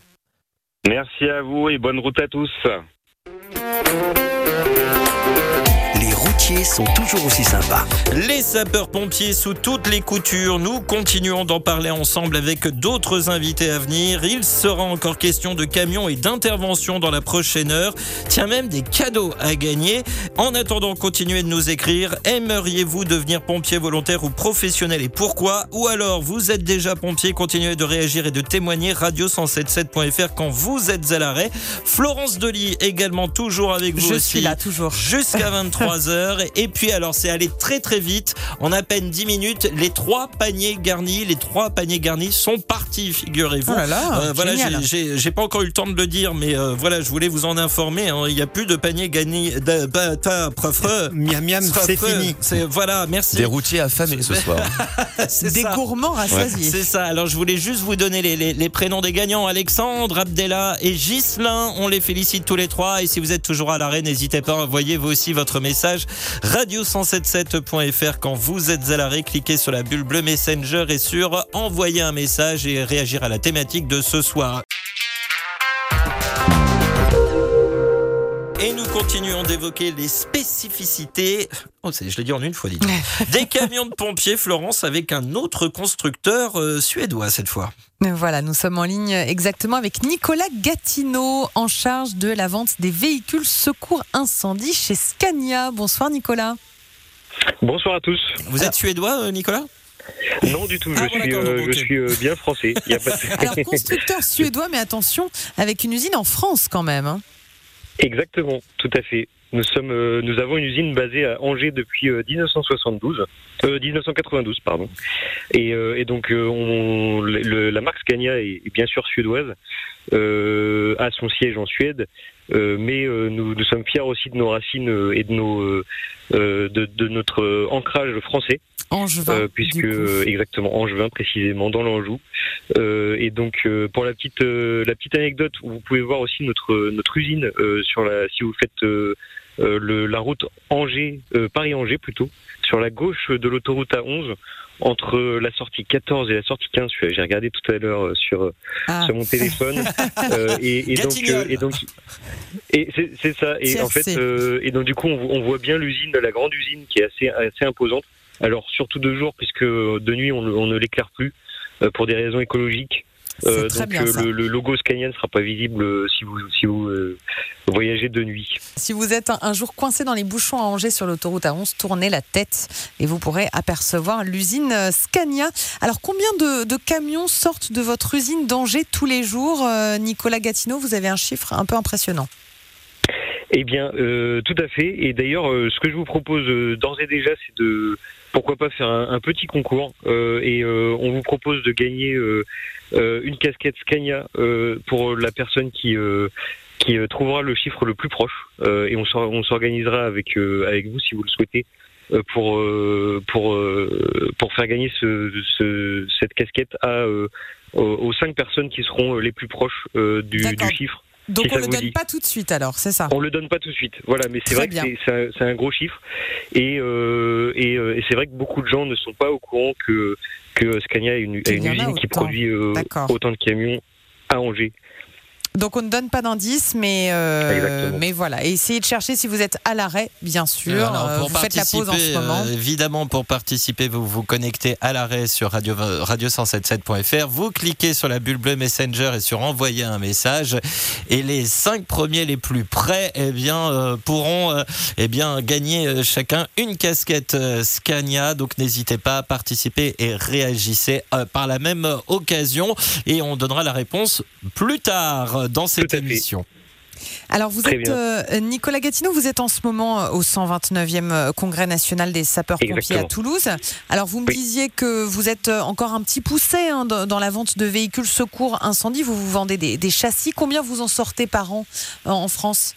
S9: Merci à vous et bonne route à tous.
S1: Sont toujours aussi sympas.
S2: Les sapeurs-pompiers sous toutes les coutures, nous continuons d'en parler ensemble avec d'autres invités à venir. Il sera encore question de camions et d'intervention dans la prochaine heure. Tiens, même des cadeaux à gagner. En attendant, continuez de nous écrire. Aimeriez-vous devenir pompier volontaire ou professionnel et pourquoi? Ou alors, vous êtes déjà pompier, continuez de réagir et de témoigner. Radio177.fr quand vous êtes à l'arrêt. Florence Delis également toujours avec vous
S3: Je
S2: aussi
S3: suis là toujours.
S2: jusqu'à 23h. Et puis alors c'est allé très très vite. En à peine 10 minutes, les trois paniers garnis, les trois paniers garnis sont partis, figurez-vous.
S3: Oh là là,
S2: Euh, voilà, j'ai- pas encore eu le temps de le dire, mais euh, voilà, je voulais vous en informer. hein. Il n'y a plus de paniers garnis. de- bah,
S4: Miam miam, c'est fini.
S2: C'est voilà, merci.
S5: Des routiers affamés ce soir.
S2: C'est
S3: Des
S2: ça.
S3: gourmands rassasiés.
S2: C'est ça. Alors, je voulais juste vous donner les, les- les prénoms des gagnants. Alexandre, Abdella et Ghislain. On les félicite tous les trois. Et si vous êtes toujours à l'arrêt, n'hésitez pas à envoyer vous aussi votre message. Radio177.fr quand vous êtes à l'arrêt. Cliquez sur la bulle bleue Messenger et sur envoyer un message et réagir à la thématique de ce soir. D'évoquer les spécificités, oh, c'est- je l'ai dit en une fois, dites. des camions de pompiers, Florence, avec un autre constructeur euh, suédois cette fois.
S3: Voilà, nous sommes en ligne exactement avec Nicolas Gatineau, en charge de la vente des véhicules secours incendie chez Scania. Bonsoir Nicolas.
S10: Bonsoir à tous.
S2: Vous êtes suédois, euh, Nicolas?
S10: Non, du tout.
S2: Ah,
S10: je
S2: bon,
S10: suis, euh,
S2: donc,
S10: je
S2: ok.
S10: suis euh, bien français. Y a pas de-
S3: Alors, constructeur suédois, mais attention, avec une usine en France quand même. hein.
S10: Exactement, tout à fait. Nous sommes, euh, nous avons une usine basée à Angers depuis euh, 1972, euh, 1992 pardon. Et, euh, et donc euh, on, le- la marque Scania est, est bien sûr suédoise, euh, a son siège en Suède, euh, mais euh, nous, nous sommes fiers aussi de nos racines euh, et de nos euh, euh, de, de notre euh, ancrage français.
S3: Angevin.
S10: Euh, puisque euh, exactement Angevin précisément dans l'Anjou. Euh, et donc euh, pour la petite euh, la petite anecdote, vous pouvez voir aussi notre notre usine euh, sur la si vous faites euh, euh, le, la route Angers euh, Paris Angers plutôt sur la gauche de l'autoroute A11 entre la sortie 14 et la sortie 15. Je suis- J'ai regardé tout à l'heure euh, sur
S3: Ah.
S10: sur mon téléphone. Euh, et, et donc euh, et donc et c'est ça. Et en fait euh, et donc du coup on, on voit bien l'usine la grande usine qui est assez assez imposante. Alors surtout de jour puisque de nuit on, ne- on ne l'éclaire plus euh, pour des raisons écologiques Euh,
S3: très
S10: donc
S3: bien
S10: euh,
S3: ça.
S10: le, le logo Scania ne sera pas visible euh, si vous si vous euh, voyagez de nuit
S3: Si vous êtes un, un jour coincé dans les bouchons à Angers sur l'autoroute A11, tournez la tête et vous pourrez apercevoir l'usine Scania. Alors, combien de, de camions sortent de votre usine d'Angers tous les jours Nicolas Gatineau, vous avez un chiffre un peu impressionnant.
S10: Eh bien, euh, tout à fait. Et d'ailleurs, euh, ce que je vous propose euh, d'ores et déjà, c'est de pourquoi pas faire un, un petit concours. Euh, et euh, on vous propose de gagner euh, une casquette Scania pour la personne qui qui trouvera le chiffre le plus proche. Et on s'or- on s'organisera avec avec vous si vous le souhaitez. Pour pour pour faire gagner ce, ce- cette casquette à aux cinq personnes qui seront les plus proches du chiffre.
S3: Donc,
S10: Si
S3: on ne le donne
S10: dit.
S3: pas tout de suite alors, c'est ça
S10: On le donne pas tout de suite, voilà. Mais c'est vrai que
S3: bien.
S10: c'est- c'est un, gros chiffre, et euh, et, euh, et c'est vrai que beaucoup de gens ne sont pas au courant que que Scania a une, une usine qui produit euh, autant de camions à Angers.
S3: Donc on ne donne pas d'indice, mais, euh, mais voilà. Et essayez de chercher si vous êtes à l'arrêt, bien sûr.
S2: Alors,
S3: Euh,
S2: pour
S3: vous faites la pause en ce
S2: participer,
S3: moment.
S2: euh, évidemment, pour participer, vous vous connectez à l'arrêt sur radio, radio177.fr. Vous cliquez sur la bulle bleue Messenger et sur envoyer un message. Et les cinq premiers les plus près, eh bien, euh, pourront euh, eh bien, gagner euh, chacun une casquette euh, Scania. Donc n'hésitez pas à participer et réagissez euh, par la même occasion. Et on donnera la réponse plus tard dans cette émission.
S3: Alors vous
S10: Très
S3: êtes euh, Nicolas Gatineau, vous êtes en ce moment euh, au 129e euh, congrès national des sapeurs-pompiers à. Toulouse. Alors vous me
S10: Oui.
S3: disiez que vous êtes euh, encore un petit poussé hein, dans, dans la vente de véhicules secours incendie. Vous vous vendez des, des châssis. Combien vous en sortez par an euh, en France?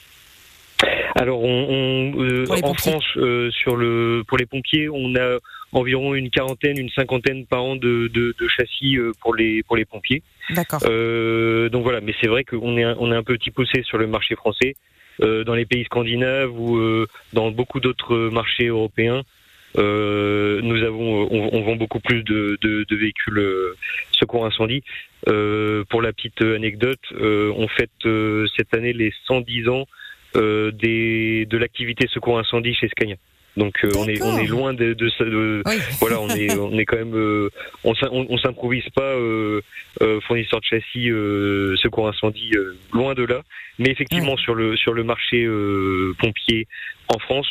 S10: Alors, on, on, euh, en. France, euh, sur le, pour les pompiers, on a environ une quarantaine, une cinquantaine par an de, de, de châssis euh, pour les, pour les pompiers.
S3: D'accord.
S10: Euh, donc voilà, mais c'est vrai qu'on est, on est un petit poussé sur le marché français. Euh, dans les pays scandinaves ou euh, dans beaucoup d'autres marchés européens, nous avons, on, on vend beaucoup plus de, véhicules secours incendie. Pour la petite anecdote, on fête cette année les 110 ans des, de l'activité secours incendie chez Scania. Donc euh, on est on est loin de, de, de-
S3: Oui.
S10: voilà on est on est quand même euh, on on, on s'improvise pas euh, euh, fournisseur de châssis euh, secours incendie euh, loin de là. Mais effectivement sur le sur le marché euh, pompier en France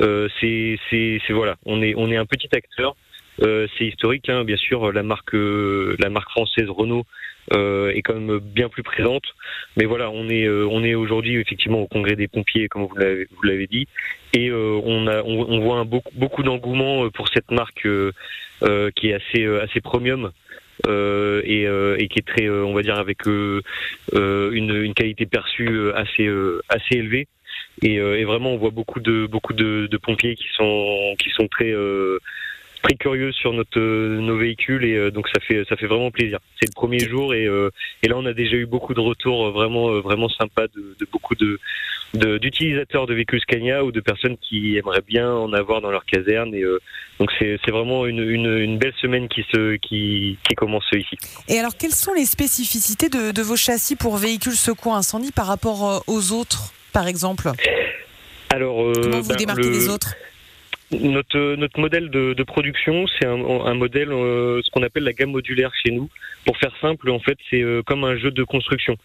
S10: euh, c'est c'est voilà on est on est un petit acteur. Euh, c'est historique hein, bien sûr la marque euh, la marque française Renault est quand même bien plus présente. Mais voilà on est euh, on est aujourd'hui effectivement au congrès des pompiers comme vous l'avez vous l'avez dit. Et euh, on a on, voit un beaucoup beaucoup d'engouement euh, pour cette marque euh, euh, qui est assez euh, assez premium euh, et, euh, et qui est très euh, on va dire avec euh, euh, une, une qualité perçue euh, assez euh, assez élevée. Et, euh, et vraiment on voit beaucoup de beaucoup de, de pompiers qui sont qui sont très euh, très curieux sur notre euh, nos véhicules et euh, donc ça fait ça fait vraiment plaisir. C'est le premier jour et euh, et là on a déjà eu beaucoup de retours vraiment vraiment sympas de, de beaucoup de d'utilisateurs de, véhicules Scania ou de personnes qui aimeraient bien en avoir dans leur caserne et euh, donc c'est vraiment une, une, une belle semaine qui se qui qui commence ici.
S3: Et alors quelles sont les spécificités de, de vos châssis pour véhicules secours incendie par rapport aux autres, par exemple?
S10: Alors euh,
S3: Comment vous
S10: ben,
S3: démarquez
S10: le-
S3: des autres?
S10: Notre, notre modèle de, de production, c'est un, un modèle, euh, ce qu'on appelle la gamme modulaire chez nous. Pour faire simple, en fait, c'est euh, comme un jeu de construction.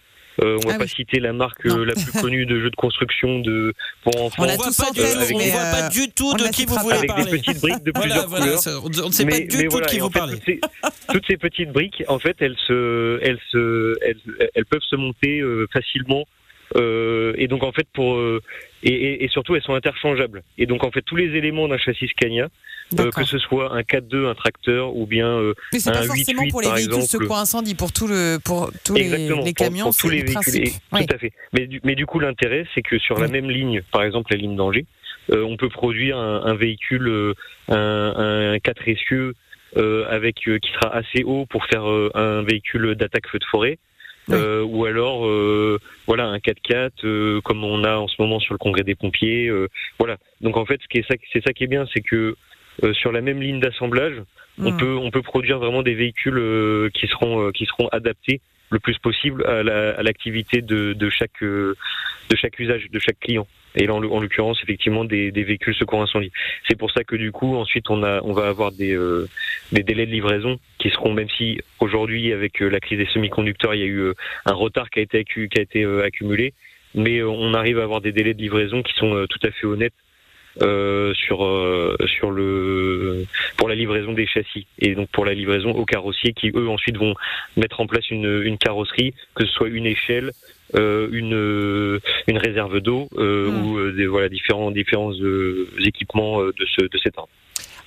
S10: Euh, on va
S3: Ah
S10: pas
S3: oui.
S10: citer la marque euh, la plus connue de jeux de construction de pour enfants.
S3: On l'a
S2: voit pas du on voit pas du tout de
S3: ne
S2: qui vous voulez
S10: avec
S2: parler.
S10: des petites briques de
S2: Voilà,
S10: plusieurs
S2: voilà,
S10: couleurs.
S2: ça- on ne sait
S10: mais,
S2: pas du tout
S10: voilà,
S2: de qui vous parlez.
S10: toutes ces, toutes ces petites briques, en fait, elles se, elles se, elles, elles peuvent se monter euh, facilement. Euh, et donc en fait pour euh, et, et- et surtout elles sont interchangeables. Et donc en fait tous les éléments d'un châssis Scania, euh, que ce soit un 4x2, un tracteur ou bien euh,
S3: Mais c'est
S10: un
S3: pas forcément
S10: 8-8,
S3: pour les véhicules
S10: exemple.
S3: secours incendie, pour tout le, pour tous les, camions,
S10: tous les
S3: le
S10: véhicules. Tout à fait. Mais du, mais du coup, l'intérêt, c'est que sur la même ligne, par exemple la ligne d'Angers, euh, on peut produire un, un véhicule, un, un 4 essieux euh, avec euh, qui sera assez haut pour faire euh, un véhicule d'attaque feu de forêt.
S3: Oui.
S10: Euh, ou alors euh, voilà un 4x4 euh, comme on a en ce moment sur le congrès des pompiers voilà donc en fait ce qui est ça c'est ça qui est bien c'est que euh, sur la même ligne d'assemblage on
S3: Hmm.
S10: peut on peut produire vraiment des véhicules euh, qui seront euh, qui seront adaptés le plus possible à la- à l'activité de, de chaque de chaque usage de chaque client et là en, l'o- en l'occurrence effectivement des, des véhicules secours incendie. C'est pour ça que du coup ensuite on a on va avoir des euh, délais de livraison qui seront même si aujourd'hui avec euh, la crise des semi-conducteurs il y a eu euh, un retard qui a été accumulé mais on arrive à avoir des délais de livraison qui sont tout à fait honnêtes sur pour la livraison des châssis et donc pour la livraison aux carrossiers qui eux ensuite vont mettre en place une, carrosserie que ce soit une échelle une euh, une réserve d'eau euh,
S3: Mm.
S10: ou euh, des voilà différents différents euh, équipements euh, de ce de cet ordre.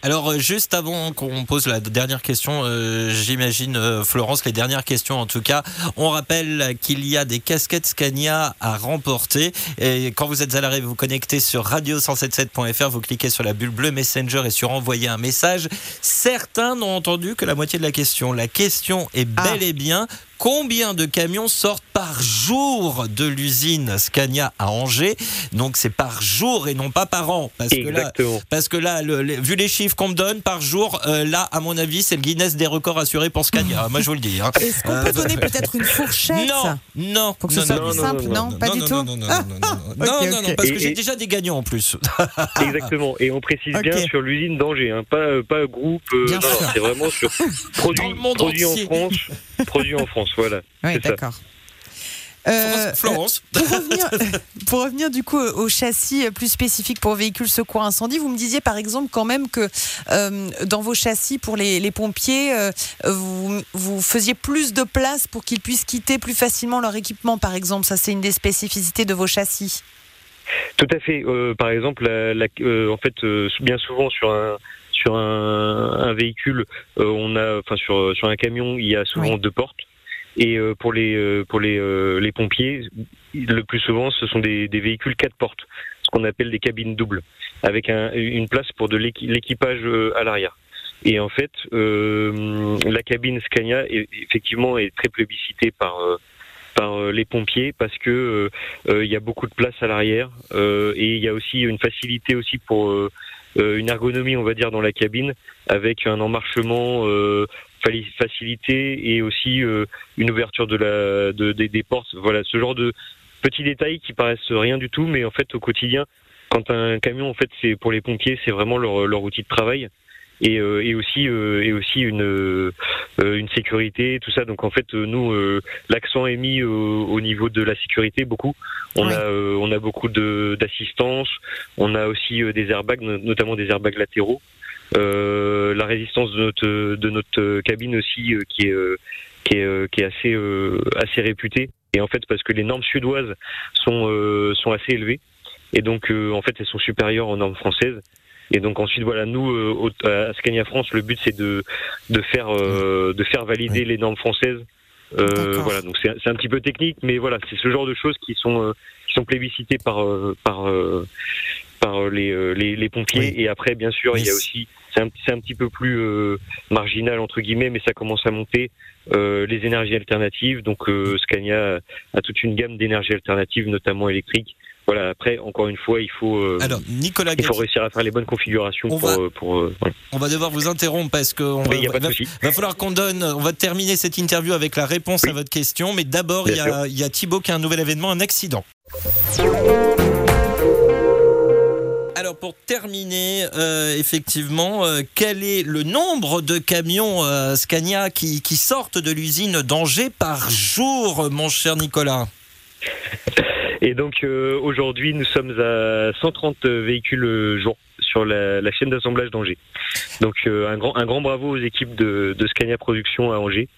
S2: Alors, euh, juste avant qu'on pose la dernière question, euh, j'imagine, euh, Florence, les dernières questions en tout cas, on rappelle qu'il y a des casquettes Scania à remporter. Et quand vous êtes à l'arrêt, vous vous connectez sur radio177.fr, vous cliquez sur la bulle bleue Messenger et sur envoyer un message. Certains n'ont entendu que la moitié de la question. La question est bel
S3: Ah.
S2: et bien combien de camions sortent par jour de l'usine Scania à Angers? Donc c'est par jour et non pas par an. Parce que là,
S10: Exactement.
S2: parce que là, le- les- vu les chiffres qu'on me donne par jour, euh, là, à mon avis, c'est le Guinness des records assuré pour Scania. Moi, je vous le dis. hein.
S3: Est-ce qu'on
S2: Euh,
S3: peut donner peut-être une fourchette?
S2: Non, non.
S3: Pour que ce
S2: non,
S3: soit
S2: non,
S3: plus
S10: non,
S3: simple,
S10: non,
S3: non,
S10: non,
S3: Pas
S2: non,
S3: du
S2: non,
S3: tout?
S2: Non, non, non,
S3: Ah,
S2: non, non,
S3: ah,
S2: non,
S3: ok,
S2: non, non,
S3: ok.
S2: non, parce que j'ai déjà des gagnants en plus.
S10: Exactement. Et on précise
S3: Ok.
S10: bien sur l'usine d'Angers, hein, pas pas groupe. euh, c'est vraiment sur produit,
S2: le
S10: produit en France, produit en France. Voilà.
S3: Oui, d'accord. Euh,
S2: Florence.
S3: pour, revenir, pour revenir du coup au châssis plus spécifique pour véhicules secours incendie, vous me disiez par exemple quand même que euh, dans vos châssis pour les, les pompiers, euh, vous, vous faisiez plus de place pour qu'ils puissent quitter plus facilement leur équipement par exemple. Ça c'est une des spécificités de vos châssis.
S10: Tout à fait. Euh, par exemple, la, la- euh, en fait, euh, bien souvent sur un sur un, un véhicule, euh, on a, enfin sur sur un camion, il y a souvent
S3: Oui.
S10: deux portes. Et euh, pour les euh, pour les les pompiers, le plus souvent, ce sont des, des véhicules quatre portes, ce qu'on appelle des cabines doubles, avec un, une place pour de l'équi- l'équipage à l'arrière. Et en fait, euh, la cabine Scania est, effectivement est très plébiscitée par par les pompiers parce que euh, il y a beaucoup de place à l'arrière euh, et il y a aussi une facilité aussi pour une ergonomie on va dire dans la cabine avec un emmarchement euh, facilité et aussi euh, une ouverture de la de, des- des portes. Voilà ce genre de petits détails qui paraissent rien du tout mais en fait au quotidien quand un camion en fait c'est pour les pompiers c'est vraiment leur, leur outil de travail et, euh, et aussi euh, et aussi une euh, une sécurité tout ça donc en fait nous euh, l'accent est mis au, au niveau de la sécurité beaucoup. On
S3: Ouais.
S10: a euh, on a beaucoup de d'assistance. On a aussi des airbags, no- notamment des airbags latéraux. Euh, la résistance de notre de notre cabine aussi euh, qui est euh, qui est euh, qui est assez euh, assez réputée. Et en fait parce que les normes suédoises sont euh, sont assez élevées et donc euh, en fait elles sont supérieures aux normes françaises. Et donc ensuite voilà nous euh, à Scania France le but c'est de de faire euh, de faire valider les normes françaises euh, voilà, donc c'est un petit peu technique, mais voilà, c'est ce genre de choses qui sont euh, qui sont plébiscitées par euh, par euh, par les, euh, les les pompiers.
S2: Oui.
S10: Et après, bien sûr, il y a aussi c'est un un petit peu plus euh, marginal entre guillemets, mais ça commence à monter euh, les énergies alternatives. Donc euh, Scania a toute une gamme d'énergies alternatives, notamment électriques. Voilà. Après, encore une fois, il faut euh,
S2: Alors, Nicolas
S10: il faut réussir à faire les bonnes configurations
S2: On
S10: pour
S2: va-
S10: euh, pour. euh,
S2: on va devoir vous interrompre parce que on
S10: Mais
S2: va, va- falloir qu'on donne. On va terminer cette interview avec la réponse
S10: Oui.
S2: à votre question, mais d'abord il y, a, il y a Thibaut qui a un nouvel événement, un accident. Alors pour terminer, euh, effectivement, euh, quel est le nombre de camions euh, Scania qui, qui sortent de l'usine d'Angers par jour, mon cher Nicolas?
S10: Et donc euh, aujourd'hui, nous sommes à 130 véhicules jour sur la, chaîne d'assemblage d'Angers. Donc euh, un grand un grand bravo aux équipes de, de Scania Production à Angers.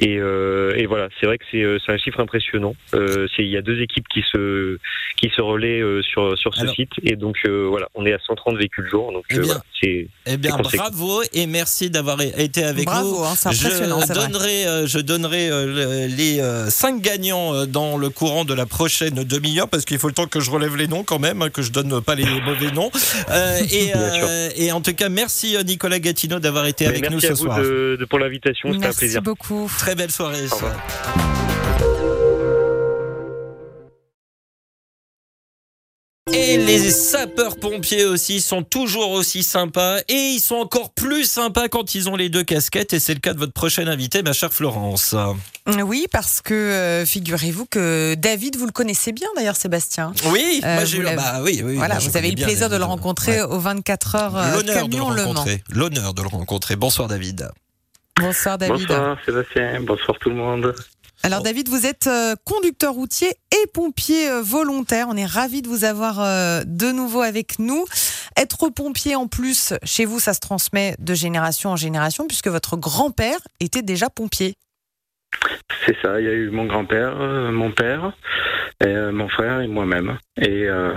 S10: Et, euh, et voilà, c'est vrai que c'est euh, c'est un chiffre impressionnant. Euh, c'est il y a deux équipes qui se qui se relaient euh, sur sur ce
S2: Alors-
S10: site et donc euh, voilà, on est à 130 véhicules jour. Donc
S2: Eh
S10: euh, voilà, c'est
S2: Eh bien, bravo et merci d'avoir été avec
S3: Bravo,
S2: nous.
S3: hein, c'est impressionnant,
S2: je donnerai, euh, je donnerai euh, le- les euh, cinq gagnants euh, dans le courant de la prochaine demi-heure parce qu'il faut le temps que je relève les noms quand même, hein, que je donne pas les mauvais noms. Euh, et, euh, et en tout cas, merci Nicolas Gatineau d'avoir été
S10: Mais
S2: avec
S10: merci
S2: nous
S10: à
S2: ce
S10: vous
S2: soir.
S10: de, de- pour l'invitation, c'était un
S3: Merci
S10: plaisir.
S3: beaucoup.
S2: Très belle soirée.
S10: Au revoir.
S2: Et les sapeurs-pompiers aussi sont toujours aussi sympas et ils sont encore plus sympas quand ils ont les deux casquettes et c'est le cas de votre prochaine invitée, ma chère Florence.
S3: Oui, parce que euh, figurez-vous que David, vous le connaissez bien d'ailleurs, Sébastien.
S2: Oui,
S3: Euh,
S2: moi j'ai
S3: vous
S2: eu, bah oui, oui,
S3: voilà, vous avez eu le plaisir de le rencontrer
S2: Ouais.
S3: au 24 heures euh,
S2: L'honneur de le
S3: camion.
S2: L'honneur de le rencontrer. Bonsoir David.
S3: Bonsoir David.
S11: Bonsoir Sébastien, bonsoir tout le monde.
S3: Alors David, vous êtes euh, conducteur routier et pompier euh, volontaire. On est ravis de vous avoir euh, de nouveau avec nous. Être pompier en plus, chez vous, ça se transmet de génération en génération puisque votre grand-père était déjà pompier.
S11: C'est ça, il y a eu mon grand-père, mon père, mon frère et moi-même. Et euh,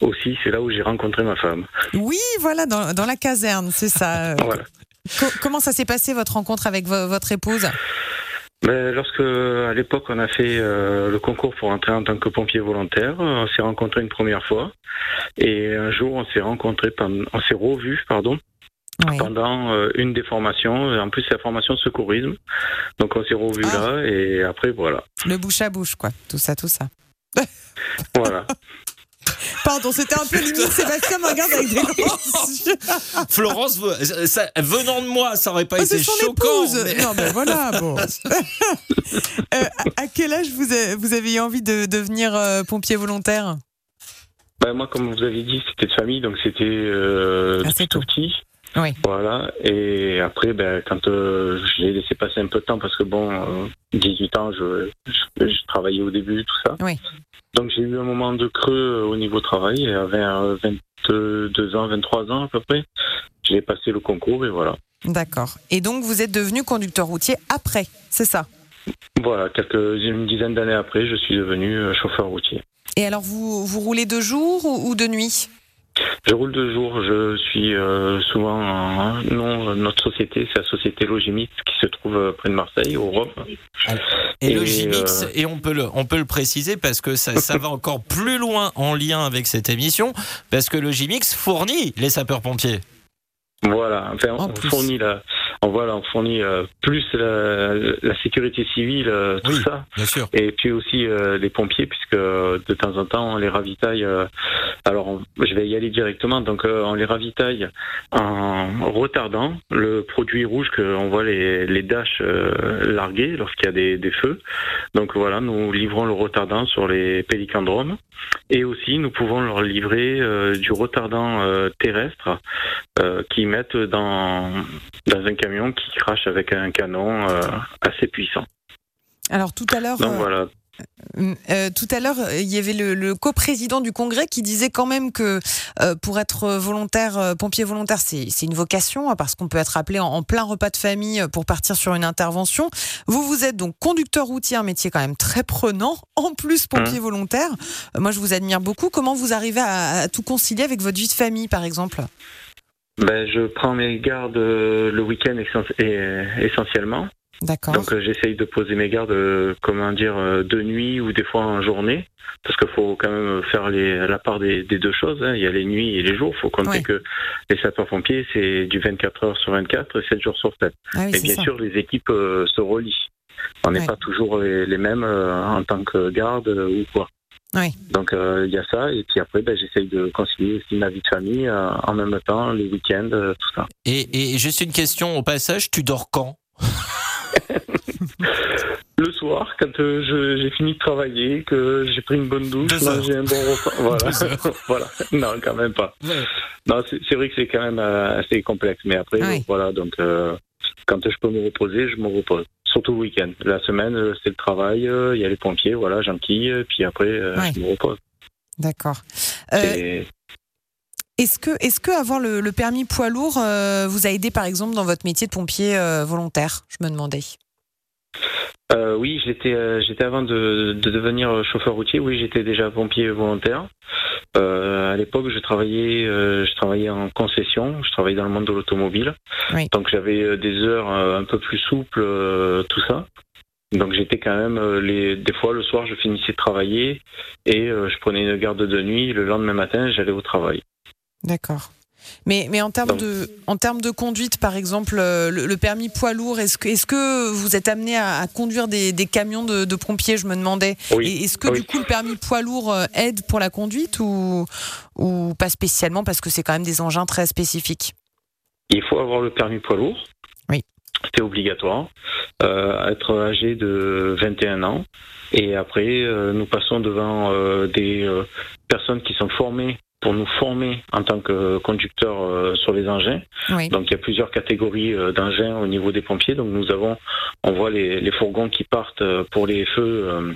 S11: aussi, c'est là où j'ai rencontré ma femme.
S3: Oui, voilà, dans, dans la caserne, c'est ça.
S11: Voilà.
S3: Co- comment ça s'est passé votre rencontre avec vo- votre épouse?
S11: Mais lorsque, à l'époque, on a fait euh, le concours pour entrer en tant que pompier volontaire, on s'est rencontrés une première fois. Et un jour, on s'est rencontrés, on s'est revus, pardon,
S3: Oui.
S11: pendant euh, une des formations. En plus, c'est la formation secourisme. Donc, on s'est revus
S3: Ah.
S11: là. Et après, voilà.
S3: Le bouche à bouche, quoi. Tout ça, tout ça.
S11: Voilà.
S3: Pardon, c'était un peu limite. Sébastien me regarde avec des grands yeux.
S2: Florence, ça- venant de moi, ça aurait pas
S3: Ah,
S2: été
S3: c'est son
S2: choquant. mais-
S3: Non, mais voilà, bon. Euh, à- quel âge vous avez, vous avez eu envie de devenir euh, pompier volontaire?
S11: Ben, moi, comme vous avez dit, c'était de famille, donc c'était euh, depuis tout petit.
S3: Oui.
S11: Voilà. Et après, ben, quand euh, je l'ai laissé passer un peu de temps, parce que bon, euh, 18 ans, je, je, je travaillais au début, tout ça.
S3: Oui.
S11: Donc j'ai eu un moment de creux euh, au niveau travail, et vers euh, 22 ans, 23 ans à peu près. J'ai passé le concours et voilà.
S3: D'accord. Et donc, vous êtes devenu conducteur routier après, c'est ça?
S11: Voilà, quelques, une dizaine d'années après, je suis devenu chauffeur routier.
S3: Et alors, vous, vous roulez de jour ou, ou de nuit?
S11: Je roule de jour, je suis euh, souvent en- non euh, notre société, c'est la société Logimix qui se trouve euh, près de Marseille, au Rhum.
S2: Et, le
S11: Et, euh,
S2: on peut le, on peut le préciser parce que ça, ça va encore plus loin en lien avec cette émission, parce que le Gimix fournit les sapeurs-pompiers.
S11: Voilà, enfin,
S3: En
S11: on fournit la, on, voilà, on fournit euh, plus la, la sécurité civile, euh, tout
S2: Oui.
S11: ça,
S2: Bien sûr.
S11: et puis aussi euh, les pompiers, puisque de temps en temps on les ravitaille. alors, on- je vais y aller directement. Donc, on les ravitaille en retardant le produit rouge que on voit les, les dashs larguer lorsqu'il y a des, des feux. Donc voilà, nous livrons le retardant sur les pélicandromes. Et aussi, nous pouvons leur livrer du retardant terrestre qu'ils mettent dans, dans un camion qui crache avec un canon euh, assez puissant.
S3: Alors, tout à l'heure.
S11: Donc
S3: euh,
S11: voilà.
S3: Euh, tout à l'heure, il y avait le, le coprésident du Congrès qui disait quand même que euh, pour être volontaire, euh, pompier volontaire, c'est une vocation hein, parce qu'on peut être appelé en, en plein repas de famille pour partir sur une intervention. Vous, vous êtes donc conducteur routier, un métier quand même très prenant, en plus pompier volontaire. Euh, moi, je vous admire beaucoup. Comment vous arrivez à, à tout concilier avec votre vie de famille, par exemple?
S11: Ben, je prends mes gardes euh, le week-end et- essentiellement.
S3: D'accord.
S11: Donc euh, j'essaye de poser mes gardes, euh, comment dire, euh, de nuit ou des fois en journée, parce qu'il faut quand même faire les, la part des, des deux choses. hein. Il y a les nuits et les jours. Il faut compter
S3: Ouais.
S11: que les sapeurs-pompiers, c'est du 24 heures sur 24 et 7 jours sur 7.
S3: Ah oui,
S11: et bien
S3: ça.
S11: sûr, les équipes euh, se relient. On n'est
S3: Ouais.
S11: pas toujours les, les mêmes euh, en tant que garde euh, ou quoi.
S3: Oui.
S11: Donc euh, il y a ça, et puis après, ben, j'essaye de concilier aussi ma vie de famille euh, en même temps, les week-ends, euh, tout ça.
S2: Et, et juste une question au passage, tu dors quand?
S11: Le soir, quand euh, je- j'ai fini de travailler, que j'ai pris une bonne douche, mangé un bon repas, voilà. Non, quand même pas. Non, c'est c'est vrai que c'est quand même assez complexe, mais après,
S3: Ouais.
S11: voilà, donc euh, quand je peux me reposer, je me repose. Surtout le week-end. La semaine, euh, c'est le travail, euh, il y a les pompiers, voilà, j'enquille, puis après, euh,
S3: Ouais.
S11: je me repose.
S3: D'accord. Euh, Est-ce que, est-ce que avoir le, le permis poids lourd euh, vous a aidé par exemple dans votre métier de pompier euh, volontaire Je me demandais?
S11: Euh, oui, j'étais euh, j'étais avant de, de devenir chauffeur routier. Oui, j'étais déjà pompier volontaire. Euh, à l'époque, je travaillais je travaillais en concession. Je travaillais dans le monde de l'automobile.
S3: Oui.
S11: Donc j'avais des heures un peu plus souples, tout ça. Donc j'étais quand même les des fois le soir, je finissais de travailler et je prenais une garde de nuit. Le lendemain matin, j'allais au travail.
S3: D'accord. Mais, mais en termes de, en termes de conduite, par exemple, euh, le, le permis poids lourd, est-ce que, est-ce que vous êtes amené à, à conduire des, des camions de, de pompiers Je me demandais.
S11: Oui.
S3: Et est-ce que
S11: Oui.
S3: du coup le permis poids lourd euh, aide pour la conduite ou, ou pas spécialement parce que c'est quand même des engins très spécifiques?
S11: Il faut avoir le permis poids lourd.
S3: Oui.
S11: C'est obligatoire. Euh, être âgé de 21 ans. Et après, euh, nous passons devant euh, des personnes qui sont formées pour nous former en tant que conducteurs euh, sur les engins.
S3: Oui.
S11: Donc il y a plusieurs catégories euh, d'engins au niveau des pompiers. Donc nous avons, on voit les, les fourgons qui partent euh, pour les feux, euh,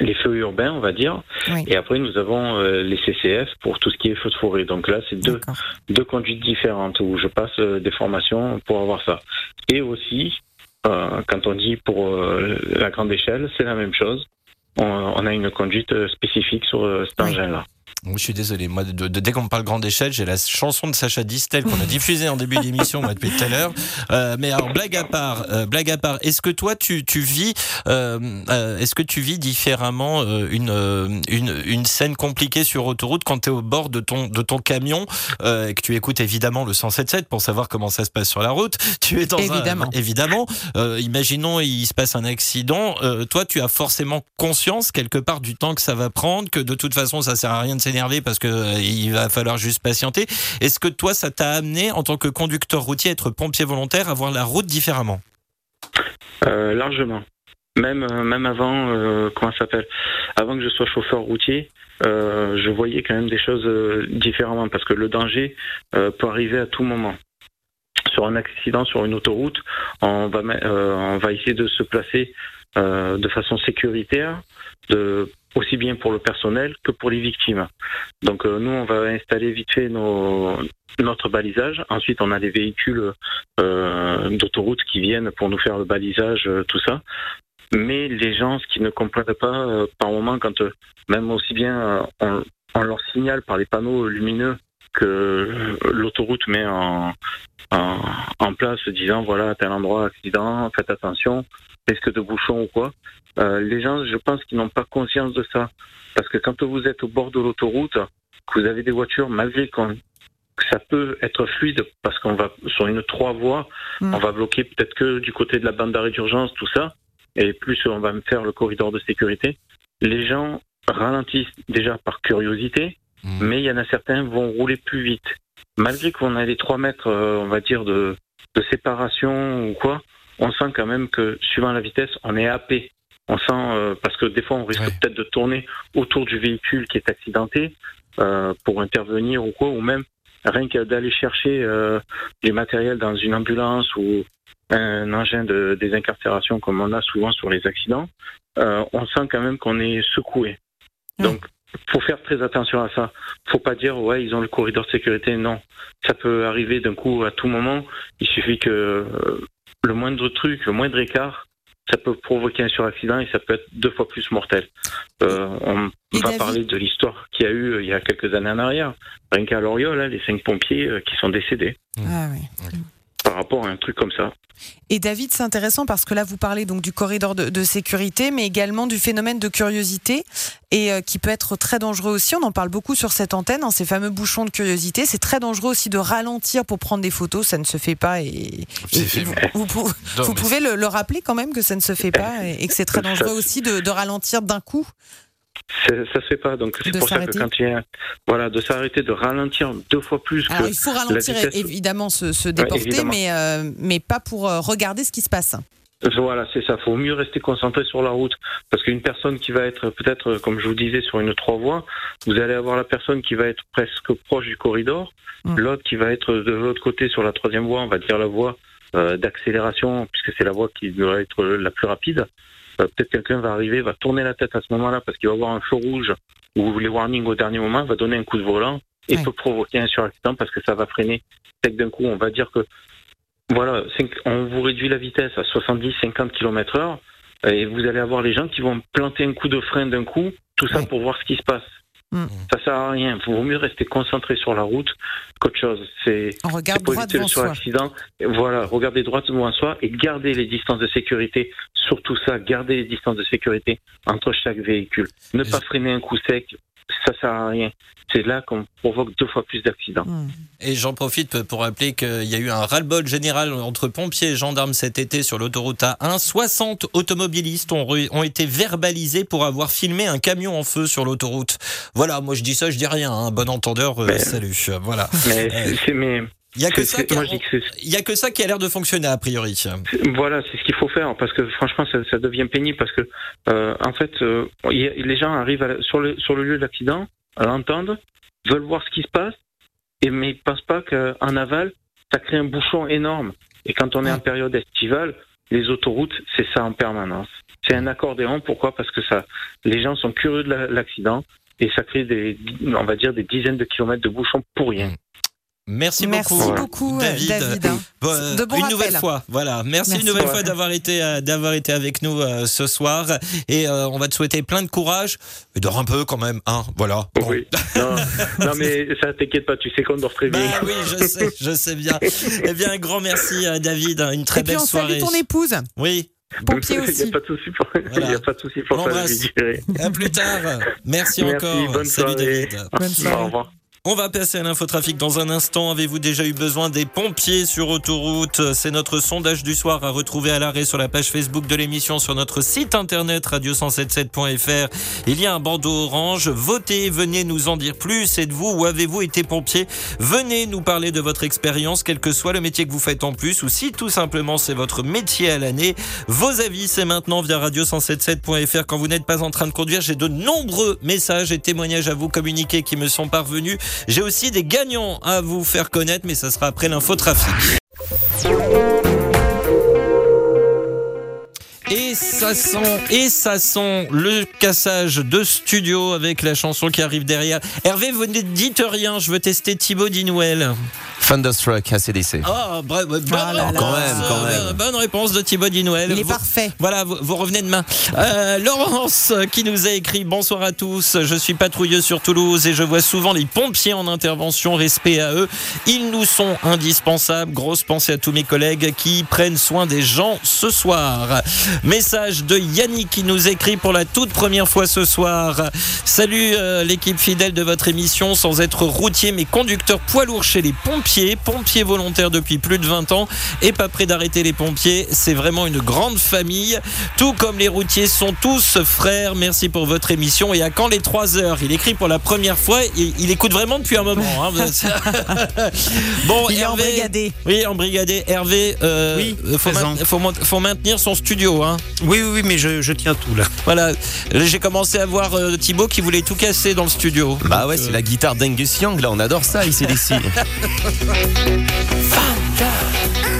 S11: les feux urbains, on va dire.
S3: Oui.
S11: Et après nous avons euh, les CCF pour tout ce qui est feux de forêt. Donc là c'est deux deux conduites différentes où je passe euh, des formations pour avoir ça. Et aussi, euh, quand on dit pour la grande échelle, c'est la même chose. On, on a une conduite spécifique sur cet
S3: Oui.
S11: engin-là.
S2: Je suis désolé, moi, de, de- dès qu'on me parle grande échelle, j'ai la chanson de Sacha Distel qu'on a diffusée en début d'émission moi, depuis tout à l'heure. Euh, mais alors, blague à part, euh, blague à part, est-ce que toi, tu, tu vis, euh, euh, est-ce que tu vis différemment euh, une, euh, une, une scène compliquée sur autoroute quand tu es au bord de ton, de ton camion euh, et que tu écoutes évidemment le 177 pour savoir comment ça se passe sur la route? Tu es dans
S3: Évidemment.
S2: un, évidemment. Euh, imaginons il se passe un accident. Euh, toi, tu as forcément conscience quelque part du temps que ça va prendre, que de toute façon, ça sert à rien de s'énerver parce que euh, il va falloir juste patienter. Est-ce que toi, ça t'a amené en tant que conducteur routier, à être pompier volontaire, à voir la route différemment?
S11: Euh, largement. Même, euh, même avant, comment s'appelle? Avant que je sois chauffeur routier, je voyais quand même des choses différemment parce que le danger peut arriver à tout moment. Sur un accident sur une autoroute, on va essayer de se placer euh, de façon sécuritaire, de, aussi bien pour le personnel que pour les victimes. Donc euh, nous, on va installer vite fait nos, notre balisage. Ensuite, on a des véhicules euh, d'autoroute qui viennent pour nous faire le balisage, euh, tout ça. Mais les gens, ce qu'ils ne comprennent pas euh, par moment, quand euh, même aussi bien on, on leur signale par les panneaux lumineux que l'autoroute met en, en, en place, disant voilà, à tel endroit, accident, faites attention, risque de bouchon ou quoi. Euh, les gens, je pense qu'ils n'ont pas conscience de ça. Parce que quand vous êtes au bord de l'autoroute, que vous avez des voitures, malgré qu'on que ça peut être fluide parce qu'on va sur une trois voies,
S3: Mm.
S11: on va bloquer peut-être que du côté de la bande d'arrêt d'urgence, tout ça, et plus on va me faire le corridor de sécurité. Les gens ralentissent déjà par curiosité,
S2: Mm.
S11: mais il y en a certains vont rouler plus vite. Malgré qu'on a les 3 mètres, euh, on va dire, de, de séparation ou quoi, on sent quand même que suivant la vitesse, on est happé. On sent, euh, parce que des fois, on risque
S2: Ouais.
S11: peut-être de tourner autour du véhicule qui est accidenté euh, pour intervenir ou quoi, ou même rien que d'aller chercher euh, du matériel dans une ambulance ou un engin de désincarcération comme on a souvent sur les accidents, euh, on sent quand même qu'on est secoué. Donc, faut faire très attention à ça. Faut pas dire ouais ils ont le corridor de sécurité. Non, ça peut arriver d'un coup à tout moment. Il suffit que euh, le moindre truc, le moindre écart, ça peut provoquer un suraccident et ça peut être deux fois plus mortel. Euh, on
S3: Et
S11: va
S3: David
S11: parler de l'histoire qu'il y a eu euh, il y a quelques années en arrière. Rien qu'à Loriol, là, les cinq pompiers euh, qui sont décédés
S3: Ah oui.
S11: Par rapport à un truc comme ça.
S3: Et David, c'est intéressant parce que là, vous parlez donc du corridor de, de sécurité, mais également du phénomène de curiosité et euh, qui peut être très dangereux aussi. On en parle beaucoup sur cette antenne, hein, ces fameux bouchons de curiosité. C'est très dangereux aussi de ralentir pour prendre des photos. Ça ne se fait pas. Et, et-
S2: C'est
S3: et vous,
S2: Non,
S3: pouvez le, le rappeler quand même que ça ne se fait pas et, et que c'est très dangereux aussi de, de ralentir d'un coup.
S11: Ça se fait pas. Donc c'est pour ça que quand il y a voilà de s'arrêter, de ralentir deux fois plus
S3: Alors
S11: que
S3: il faut ralentir
S11: la vitesse-
S3: évidemment, se, se déporter,
S11: évidemment.
S3: mais, euh, mais pas pour euh, regarder ce qui se passe.
S11: Voilà, c'est ça. Faut mieux rester concentré sur la route parce qu'une personne qui va être peut-être, comme je vous disais, sur une trois voies, vous allez avoir la personne qui va être presque proche du corridor,
S3: Mm.
S11: l'autre qui va être de l'autre côté sur la troisième voie, on va dire la voie euh, d'accélération, puisque c'est la voie qui devrait être la plus rapide, euh, peut-être quelqu'un va arriver, va tourner la tête à ce moment-là parce qu'il va voir un feu rouge ou les warnings au dernier moment, va donner un coup de volant et
S3: Ouais.
S11: peut provoquer un suraccident parce que ça va freiner. C'est que d'un coup, on va dire que voilà, on vous réduit la vitesse à 70-50 km heure et vous allez avoir les gens qui vont planter un coup de frein d'un coup, tout ça
S3: Ouais.
S11: pour voir ce qui se passe.
S3: Mm.
S11: Ça sert à rien. Il vaut mieux rester concentré sur la route qu'autre chose. C'est
S3: On regarde droit
S11: éviter le
S3: devant soi.
S11: suraccident. Et Voilà, regardez droit devant soi et gardez les distances de sécurité. Surtout ça, gardez les distances de sécurité entre chaque véhicule. Ne pas freiner un coup sec, ça sert à rien. C'est là qu'on provoque deux fois plus d'accidents.
S3: Hmm.
S2: Et j'en profite pour rappeler qu'il y a eu un ras-le-bol général entre pompiers et gendarmes cet été sur l'autoroute A1. 60 automobilistes ont, été verbalisés pour avoir filmé un camion en feu sur l'autoroute. Voilà, moi je dis ça, je dis rien. hein. Bon entendeur, euh,
S11: Mais-
S2: salut. Voilà.
S11: Mais
S2: Euh,
S11: mais
S2: Il y a que ça qui a,
S11: que
S2: ça qui l'air de fonctionner a priori.
S11: Voilà, c'est ce qu'il faut faire parce que franchement, ça, ça devient pénible parce que euh, en fait, euh, a- les gens arrivent à sur le sur le lieu de l'accident, l'entendent, veulent voir ce qui se passe, et mais ils pensent pas qu'en aval, ça crée un bouchon énorme. Et quand on est en période estivale, les autoroutes, c'est ça en permanence. C'est un accordéon. Pourquoi? Parce que ça, les gens sont curieux de la- l'accident et ça crée des, on va dire, des dizaines de kilomètres de bouchons pour rien.
S2: Merci,
S3: Merci
S2: beaucoup,
S3: beaucoup, euh,
S2: David.
S3: David, hein.
S2: Bon, euh,
S3: De
S2: une nouvelle fois, voilà. Merci,
S3: Merci.
S2: une nouvelle fois d'avoir été euh, d'avoir été avec nous euh, ce soir et euh, on va te souhaiter plein de courage et dors un peu quand même, hein. Voilà. Bon.
S11: Oui. Non, non, mais ça t'inquiète pas, tu sais qu'on dort très
S2: Bah
S11: bien.
S2: oui, je sais, je sais bien. Eh bien, un grand merci à David, une très
S3: Et puis
S2: belle
S3: on
S2: soirée.
S3: ton épouse,
S2: Oui,
S3: pompier
S11: Il n'y
S3: aussi.
S11: a pas de souci pour, il
S2: Voilà.
S11: y a pas de souci pour
S2: On
S11: ça,
S2: à plus tard. Merci,
S11: Merci,
S2: encore.
S11: bonne
S2: Salut
S11: soirée.
S2: David.
S3: Bonne soirée.
S11: Au revoir.
S2: On va passer à l'infotrafic dans un instant. Avez-vous déjà eu besoin des pompiers sur autoroute? C'est notre sondage du soir à retrouver à l'arrêt sur la page Facebook de l'émission sur notre site internet radio177.fr. Il y a un bandeau orange. Votez, venez nous en dire plus. Êtes-vous ou avez-vous été pompier? Venez nous parler de votre expérience, quel que soit le métier que vous faites en plus ou si tout simplement c'est votre métier à l'année. Vos avis, c'est maintenant via radio177.fr. Quand vous n'êtes pas en train de conduire, j'ai de nombreux messages et témoignages à vous communiquer qui me sont parvenus. J'ai aussi des gagnants à vous faire connaître, mais ça sera après l'infotrafic. Ça sent, et ça sent le cassage de studio avec la chanson qui arrive derrière. Hervé, vous ne dites rien, je veux tester Thibaut Dinouel.
S5: Thunderstruck, ACDC.
S2: Ah, bref, bonne,
S3: Ah là là.
S5: Quand même, quand
S2: euh,
S5: même.
S2: bonne réponse de Thibaut Dinouel.
S3: Il est
S2: Vous-
S3: parfait.
S2: Voilà, vous, vous revenez demain. Euh, Laurence qui nous a écrit Bonsoir à tous. Je suis patrouilleuse sur Toulouse et je vois souvent les pompiers en intervention. Respect à eux. Ils nous sont indispensables. Grosse pensée à tous mes collègues qui prennent soin des gens ce soir. Message de Yannick qui nous écrit pour la toute première fois ce soir. Salut euh, l'équipe fidèle de votre émission. Sans être routier mais conducteur poids lourd chez les pompiers. Pompiers volontaires depuis plus de 20 ans et pas près d'arrêter les pompiers. C'est vraiment une grande famille. Tout comme les routiers sont tous frères. Merci pour votre émission. Et à quand les 3 heures? Il écrit pour la première fois. Il, il écoute vraiment depuis un moment. hein. bon,
S3: Il est
S2: Hervé.
S3: embrigadé.
S2: Oui, embrigadé. Hervé, euh,
S4: Oui,
S2: faut maintenir son studio. Hein.
S4: Oui, oui, oui, mais je, je tiens tout là.
S2: Voilà. J'ai commencé à voir euh, Thibaut qui voulait tout casser dans le studio.
S5: Bah ouais, c'est
S2: euh,
S5: la guitare d'Angus Young, là, on adore ça ici d'ici.